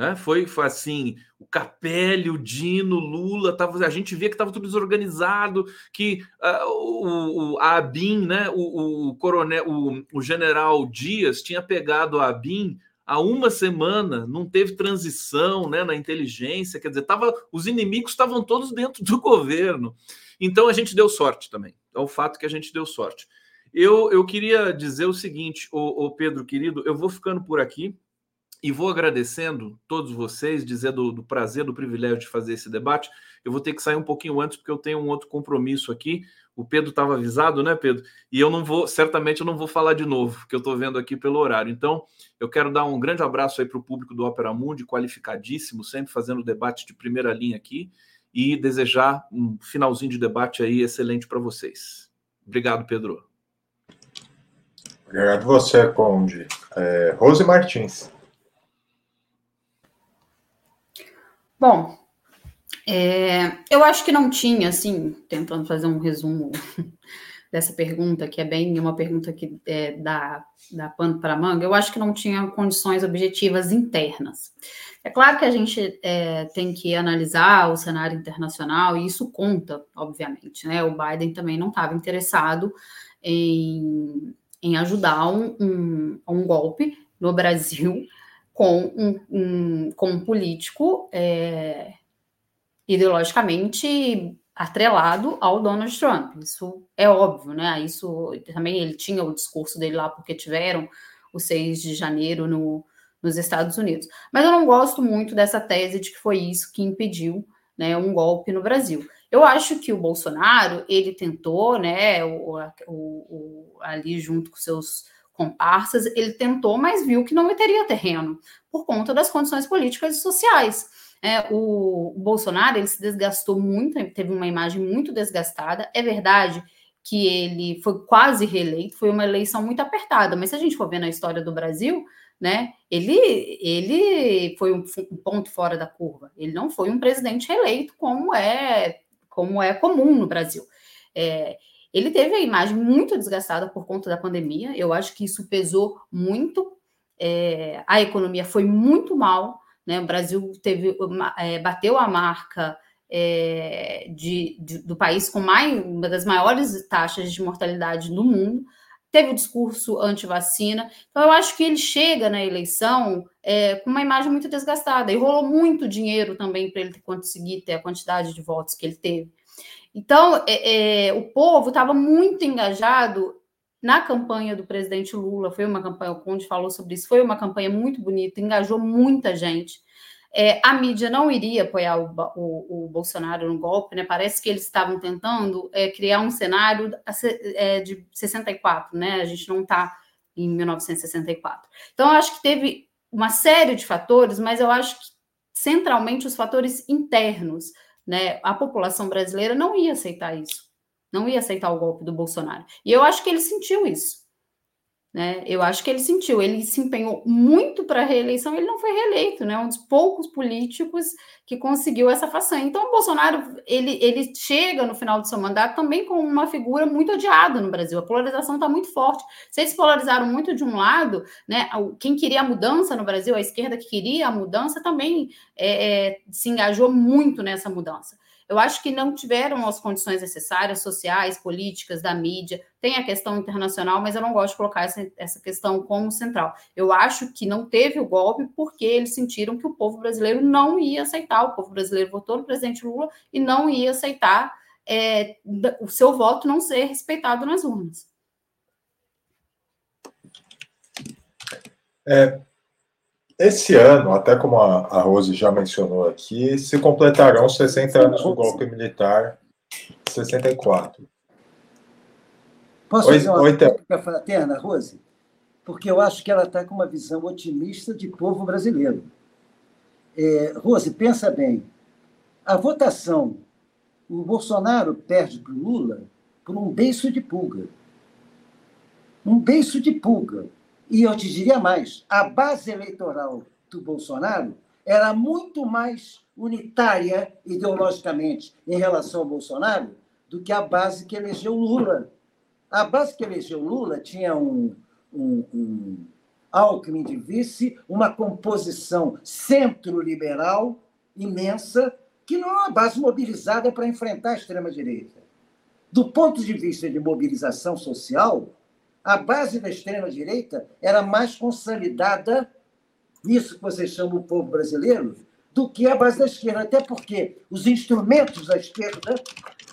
Né? Foi, foi assim, o Capelli, o Dino, Lula, tava, a gente via que estava tudo desorganizado, que uh, o, a ABIN, né, o, o coronel, o, o, general Dias tinha pegado a ABIN há uma semana, não teve transição né, na inteligência, quer dizer, tava, os inimigos estavam todos dentro do governo. Então a gente deu sorte também. É o fato que a gente deu sorte. Eu, eu queria dizer o seguinte, o Pedro, querido, eu vou ficando por aqui. E vou agradecendo todos vocês, dizendo do prazer, do privilégio de fazer esse debate. Eu vou ter que sair um pouquinho antes, porque eu tenho um outro compromisso aqui. O Pedro estava avisado, né, Pedro? E eu não vou, certamente eu não vou falar de novo, que eu estou vendo aqui pelo horário. Então, eu quero dar um grande abraço aí para o público do Opera Mundi, qualificadíssimo, sempre fazendo debate de primeira linha aqui, e desejar um finalzinho de debate aí excelente para vocês. Obrigado, Pedro. Obrigado você, Conde. É, Rose Martins. Bom, é, eu acho que não tinha, assim, tentando fazer um resumo dessa pergunta, que é bem uma pergunta que é da, da pano para manga, eu acho que não tinha condições objetivas internas. É claro que a gente é, tem que analisar o cenário internacional, e isso conta, obviamente, né? O Biden também não estava interessado em, em ajudar um, um, um golpe no Brasil com um, um, com um político é, ideologicamente atrelado ao Donald Trump. Isso é óbvio, né? Isso também ele tinha o discurso dele lá porque tiveram o 6 de janeiro no, nos Estados Unidos. Mas eu não gosto muito dessa tese de que foi isso que impediu né, um golpe no Brasil. Eu acho que o Bolsonaro ele tentou, né, o, o, o, ali junto com seus comparsas, ele tentou, mas viu que não teria terreno por conta das condições políticas e sociais. É, o, Bolsonaro ele se desgastou muito, teve uma imagem muito desgastada. É verdade que ele foi quase reeleito, foi uma eleição muito apertada, mas se a gente for ver na história do Brasil, né, ele, ele foi um, um ponto fora da curva. Ele não foi um presidente reeleito como é como é comum no Brasil. É, ele teve a imagem muito desgastada por conta da pandemia. Eu acho que isso pesou muito. É, a economia foi muito mal. Né? O Brasil teve, é, bateu a marca é, de, de, do país com mais, uma das maiores taxas de mortalidade do mundo. Teve o discurso anti-vacina. Então, eu acho que ele chega na eleição é, com uma imagem muito desgastada. E rolou muito dinheiro também para ele conseguir ter a quantidade de votos que ele teve. Então, é, é, o povo estava muito engajado na campanha do presidente Lula. Foi uma campanha, o Conde falou sobre isso, foi uma campanha muito bonita, engajou muita gente. É, a mídia não iria apoiar o, o, o, Bolsonaro no golpe, né? Parece que eles estavam tentando é, criar um cenário é, de 64, né? A gente não está em 1964. Então, eu acho que teve uma série de fatores, mas eu acho que centralmente os fatores internos né, a população brasileira não ia aceitar isso, não ia aceitar o golpe do Bolsonaro. E eu acho que ele sentiu isso. Né? Eu acho que ele sentiu, ele se empenhou muito para a reeleição, ele não foi reeleito, né? Um dos poucos políticos que conseguiu essa façanha. Então, o Bolsonaro ele, ele chega no final do seu mandato também com uma figura muito odiada no Brasil. A polarização está muito forte. Vocês polarizaram muito de um lado, né? Quem queria a mudança no Brasil, a esquerda que queria a mudança, também é, é, se engajou muito nessa mudança. Eu acho que não tiveram as condições necessárias, sociais, políticas, da mídia. Tem a questão internacional, mas eu não gosto de colocar essa, essa questão como central. Eu acho que não teve o golpe porque eles sentiram que o povo brasileiro não ia aceitar. O povo brasileiro votou no presidente Lula e não ia aceitar é, o seu voto não ser respeitado nas urnas. É, esse ano, até como a, a Rose já mencionou aqui, se completarão 60 anos do golpe militar 64. Posso oi, fazer uma oi, fraterna, Rose? Porque eu acho que ela está com uma visão otimista de povo brasileiro. É, Rose, pensa bem. A votação, o Bolsonaro perde para o Lula por um beiço de pulga. Um beiço de pulga. E eu te diria mais: a base eleitoral do Bolsonaro era muito mais unitária ideologicamente em relação ao Bolsonaro do que a base que elegeu Lula. A base que elegeu Lula tinha um, um, um Alckmin de vice, uma composição centro-liberal imensa, que não é uma base mobilizada para enfrentar a extrema-direita. Do ponto de vista de mobilização social, a base da extrema-direita era mais consolidada nisso que vocês chamam o povo brasileiro do que a base da esquerda, até porque os instrumentos da esquerda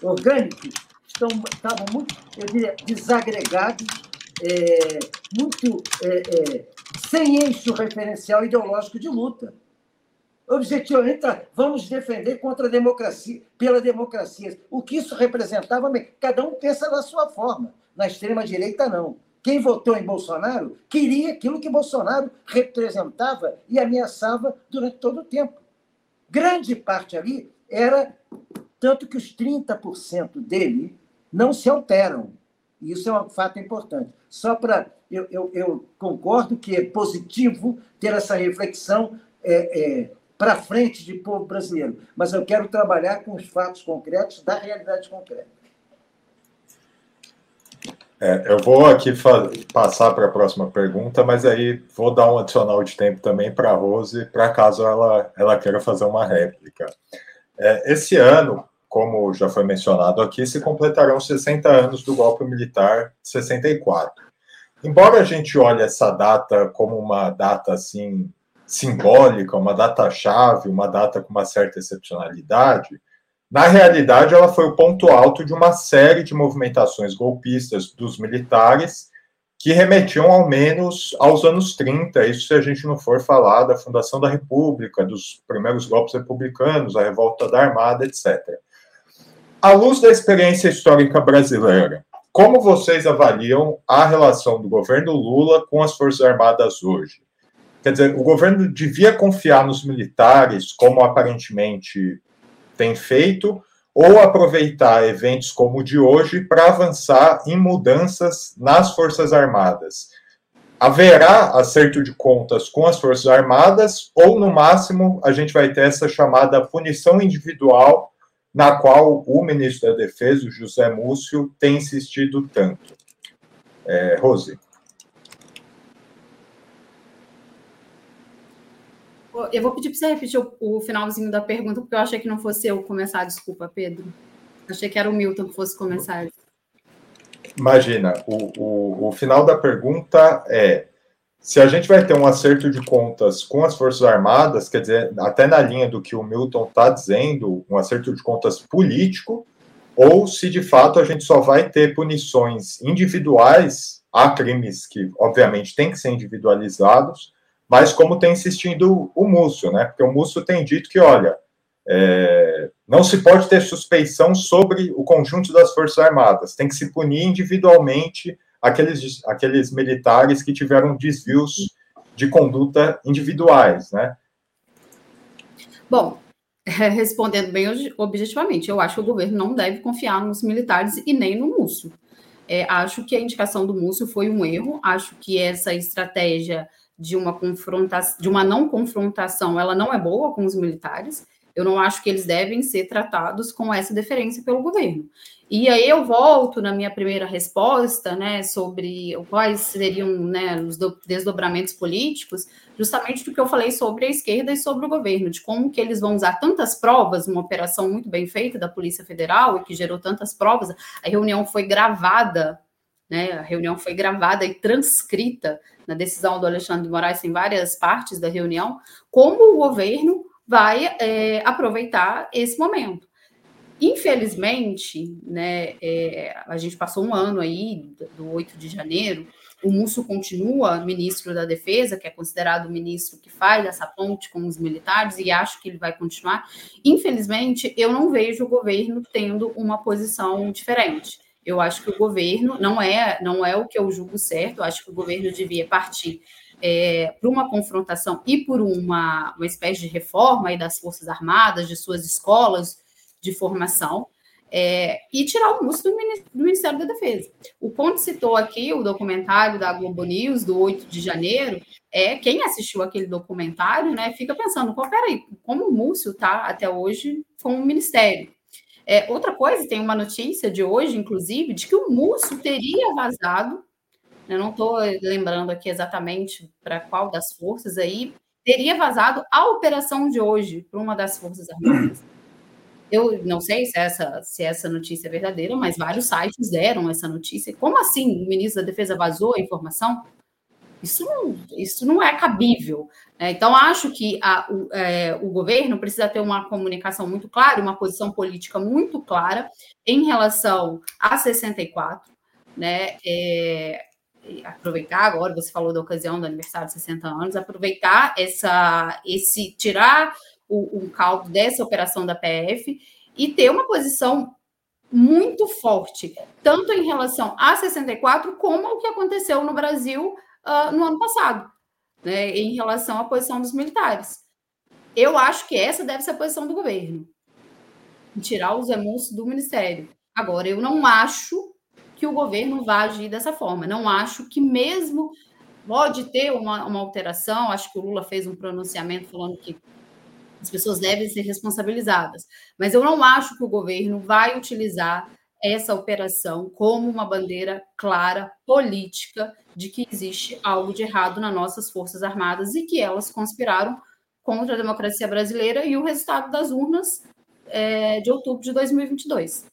orgânicos estão, estavam muito, eu diria, desagregados, é, muito é, é, sem eixo referencial ideológico de luta. Objetivamente, vamos defender contra a democracia, pela democracia. O que isso representava, cada um pensa da sua forma. Na extrema-direita, não. Quem votou em Bolsonaro queria aquilo que Bolsonaro representava e ameaçava durante todo o tempo. Grande parte ali era tanto que os 30% dele não se alteram. Isso é um fato importante. Só para. Eu, eu, eu, concordo que é positivo ter essa reflexão é, é, para frente de povo brasileiro, mas eu quero trabalhar com os fatos concretos da realidade concreta. É, eu vou aqui passar para a próxima pergunta, mas aí vou dar um adicional de tempo também para a Rose, para caso ela, ela queira fazer uma réplica. É, esse ano, como já foi mencionado aqui, se completarão 60 anos do golpe militar de 64. Embora a gente olhe essa data como uma data assim simbólica, uma data chave, uma data com uma certa excepcionalidade, Na realidade, ela foi o ponto alto de uma série de movimentações golpistas dos militares que remetiam ao menos aos anos 30, isso se a gente não for falar da fundação da República, dos primeiros golpes republicanos, a revolta da Armada, etc. À luz da experiência histórica brasileira, como vocês avaliam a relação do governo Lula com as Forças Armadas hoje? Quer dizer, o governo devia confiar nos militares, como aparentemente tem feito, ou aproveitar eventos como o de hoje para avançar em mudanças nas Forças Armadas. Haverá acerto de contas com as Forças Armadas, ou no máximo a gente vai ter essa chamada punição individual, na qual o ministro da Defesa, José Múcio, tem insistido tanto. É, Rose. Eu vou pedir para você repetir o, o, finalzinho da pergunta, porque eu achei que não fosse eu começar. Desculpa, Pedro. Achei que era o Milton que fosse começar. Imagina, o, o, o final da pergunta é: se a gente vai ter um acerto de contas com as Forças Armadas, quer dizer, até na linha do que o Milton está dizendo, um acerto de contas político, ou se de fato a gente só vai ter punições individuais a crimes que, obviamente, têm que ser individualizados mas como tem insistido o Múcio, né? Porque o Múcio tem dito que, olha, é, não se pode ter suspeição sobre o conjunto das Forças Armadas, tem que se punir individualmente aqueles, aqueles militares que tiveram desvios de conduta individuais, né? Bom, respondendo bem objetivamente, eu acho que o governo não deve confiar nos militares e nem no Múcio. É, acho que a indicação do Múcio foi um erro, acho que essa estratégia de uma confrontação, de uma não confrontação, ela não é boa com os militares. Eu não acho que eles devem ser tratados com essa deferência pelo governo. E aí eu volto na minha primeira resposta, né, sobre quais seriam né, os desdobramentos políticos, justamente do que eu falei sobre a esquerda e sobre o governo, de como que eles vão usar tantas provas, uma operação muito bem feita da Polícia Federal e que gerou tantas provas. A reunião foi gravada, né, a reunião foi gravada e transcrita na decisão do Alexandre de Moraes, em várias partes da reunião, como o governo vai é, aproveitar esse momento. Infelizmente, né, é, a gente passou um ano aí, do 8 de janeiro, o Múcio continua ministro da Defesa, que é considerado o ministro que faz essa ponte com os militares, e acho que ele vai continuar. Infelizmente, eu não vejo o governo tendo uma posição diferente. Eu acho que o governo não é não é o que eu julgo certo. Eu acho que o governo devia partir é, para uma confrontação e por uma, uma espécie de reforma aí das Forças Armadas, de suas escolas de formação, é, e tirar o músculo do Ministério da Defesa. O Conde citou aqui o documentário da Globo News, do 8 de janeiro. É, quem assistiu aquele documentário né, fica pensando, peraí, como o Múcio está até hoje com o Ministério? É, outra coisa, tem uma notícia de hoje, inclusive, de que o Múcio teria vazado, eu não estou lembrando aqui exatamente para qual das forças aí, teria vazado a operação de hoje para uma das Forças Armadas. Eu não sei se essa, se essa notícia é verdadeira, mas vários sites deram essa notícia. Como assim o ministro da Defesa vazou a informação? Isso não, isso não é cabível. Né? Então, acho que a, o, é, o, governo precisa ter uma comunicação muito clara, uma posição política muito clara em relação a 64. Né? É, aproveitar agora, você falou da ocasião do aniversário de 60 anos, aproveitar essa, esse, tirar o, o caldo dessa operação da PF e ter uma posição muito forte, tanto em relação a 64, como o que aconteceu no Brasil uh, no ano passado, né, em relação à posição dos militares. Eu acho que essa deve ser a posição do governo, tirar os emúncios do ministério. Agora, eu não acho que o governo vá agir dessa forma. Não acho que mesmo pode ter uma, uma alteração. Acho que o Lula fez um pronunciamento falando que as pessoas devem ser responsabilizadas. Mas eu não acho que o governo vai utilizar essa operação como uma bandeira clara política de que existe algo de errado nas nossas Forças Armadas e que elas conspiraram contra a democracia brasileira e o resultado das urnas é, de outubro de 2022.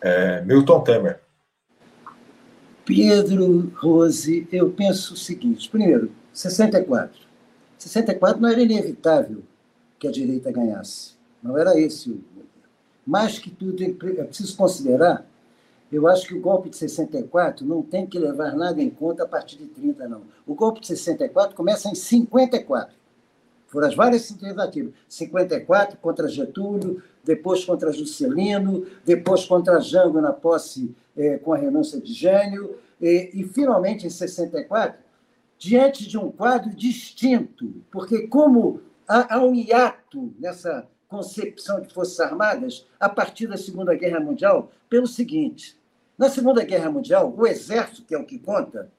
É, Milton Temer. Pedro, Rose, eu penso o seguinte: primeiro, 64. 64 não era inevitável que a direita ganhasse. Não era esse o Mais que tudo, é preciso considerar, eu acho que o golpe de 64 não tem que levar nada em conta a partir de 30, não. O golpe de 64 começa em 54. Foram as várias tentativas. 54 contra Getúlio, depois contra Juscelino, depois contra Jango na posse é, com a renúncia de Jânio, e, e finalmente em 64, diante de um quadro distinto, porque como há, há um hiato nessa concepção de Forças Armadas a partir da Segunda Guerra Mundial, pelo seguinte: na Segunda Guerra Mundial, o Exército, que é o que conta,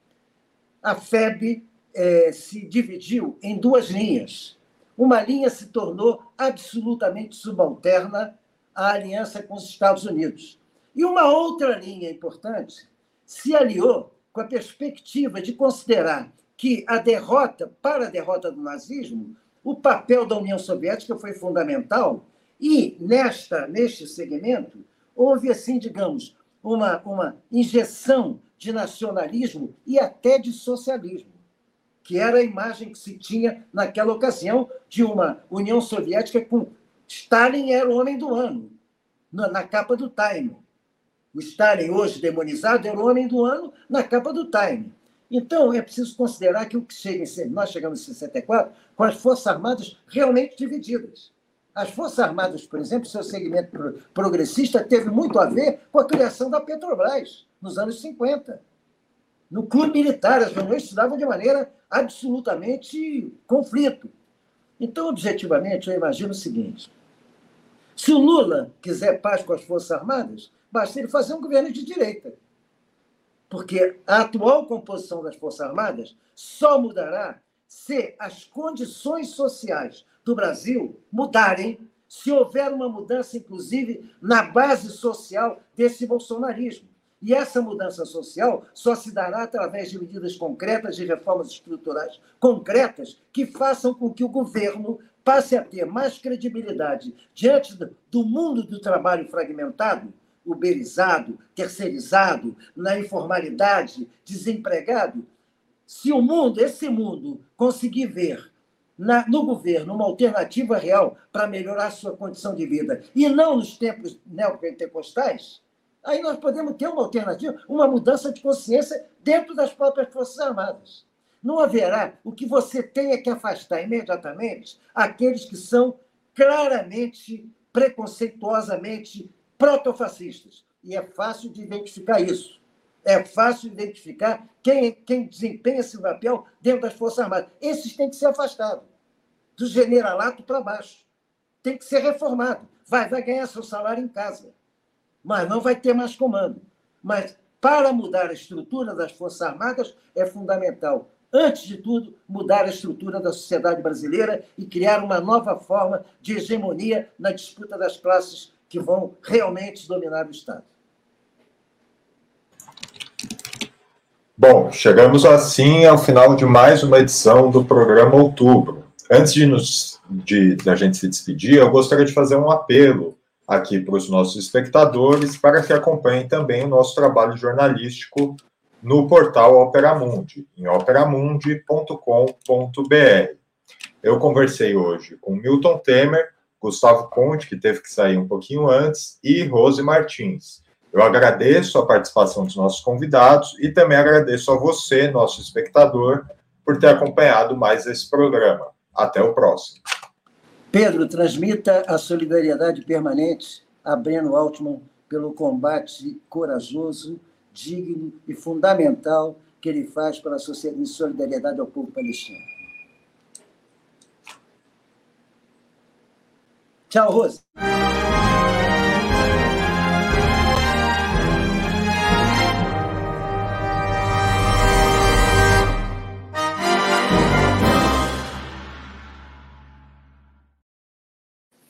a FEB é, se dividiu em duas linhas. Uma linha se tornou absolutamente subalterna à aliança com os Estados Unidos. E uma outra linha importante se aliou com a perspectiva de considerar que a derrota, para a derrota do nazismo, o papel da União Soviética foi fundamental e nesta neste segmento houve assim, digamos, uma uma injeção de nacionalismo e até de socialismo, que era a imagem que se tinha naquela ocasião de uma União Soviética com Stalin era o homem do ano na, capa do Time. O Stalin, hoje demonizado, era o homem do ano na capa do Time. Então, é preciso considerar que o que chega em, nós chegamos em 64 com as Forças Armadas realmente divididas. As Forças Armadas, por exemplo, seu segmento progressista teve muito a ver com a criação da Petrobras, nos anos 50. No clube militar, as reuniões se davam de maneira absolutamente conflito. Então, objetivamente, eu imagino o seguinte: se o Lula quiser paz com as Forças Armadas, basta ele fazer um governo de direita. Porque a atual composição das Forças Armadas só mudará se as condições sociais do Brasil mudarem, se houver uma mudança, inclusive, na base social desse bolsonarismo. E essa mudança social só se dará através de medidas concretas, de reformas estruturais concretas, que façam com que o governo passe a ter mais credibilidade diante do mundo do trabalho fragmentado uberizado, terceirizado, na informalidade, desempregado, se o mundo, esse mundo, conseguir ver na, no governo uma alternativa real para melhorar a sua condição de vida, e não nos tempos neopentecostais, aí nós podemos ter uma alternativa, uma mudança de consciência dentro das próprias Forças Armadas. Não haverá. O que você é que afastar imediatamente aqueles que são claramente, preconceituosamente protofascistas. E é fácil de identificar isso. É fácil de identificar quem, quem desempenha esse papel dentro das Forças Armadas. Esses têm que ser afastados. Do generalato para baixo. Tem que ser reformado. Vai, vai ganhar seu salário em casa. Mas não vai ter mais comando. Mas para mudar a estrutura das Forças Armadas é fundamental antes de tudo, mudar a estrutura da sociedade brasileira e criar uma nova forma de hegemonia na disputa das classes que vão realmente dominar o Estado. Bom, chegamos assim ao final de mais uma edição do programa Outubro. Antes de, nos, de, de a gente se despedir, eu gostaria de fazer um apelo aqui para os nossos espectadores para que acompanhem também o nosso trabalho jornalístico no portal Operamundi, em operamundi.com.br. Eu conversei hoje com Milton Temer, Gustavo Conte, que teve que sair um pouquinho antes, e Rose Martins. Eu agradeço a participação dos nossos convidados e também agradeço a você, nosso espectador, por ter acompanhado mais esse programa. Até o próximo. Pedro, transmita a solidariedade permanente a Breno Altman pelo combate corajoso, digno e fundamental que ele faz pela sociedade, em solidariedade ao povo palestino. Tchau, Rose.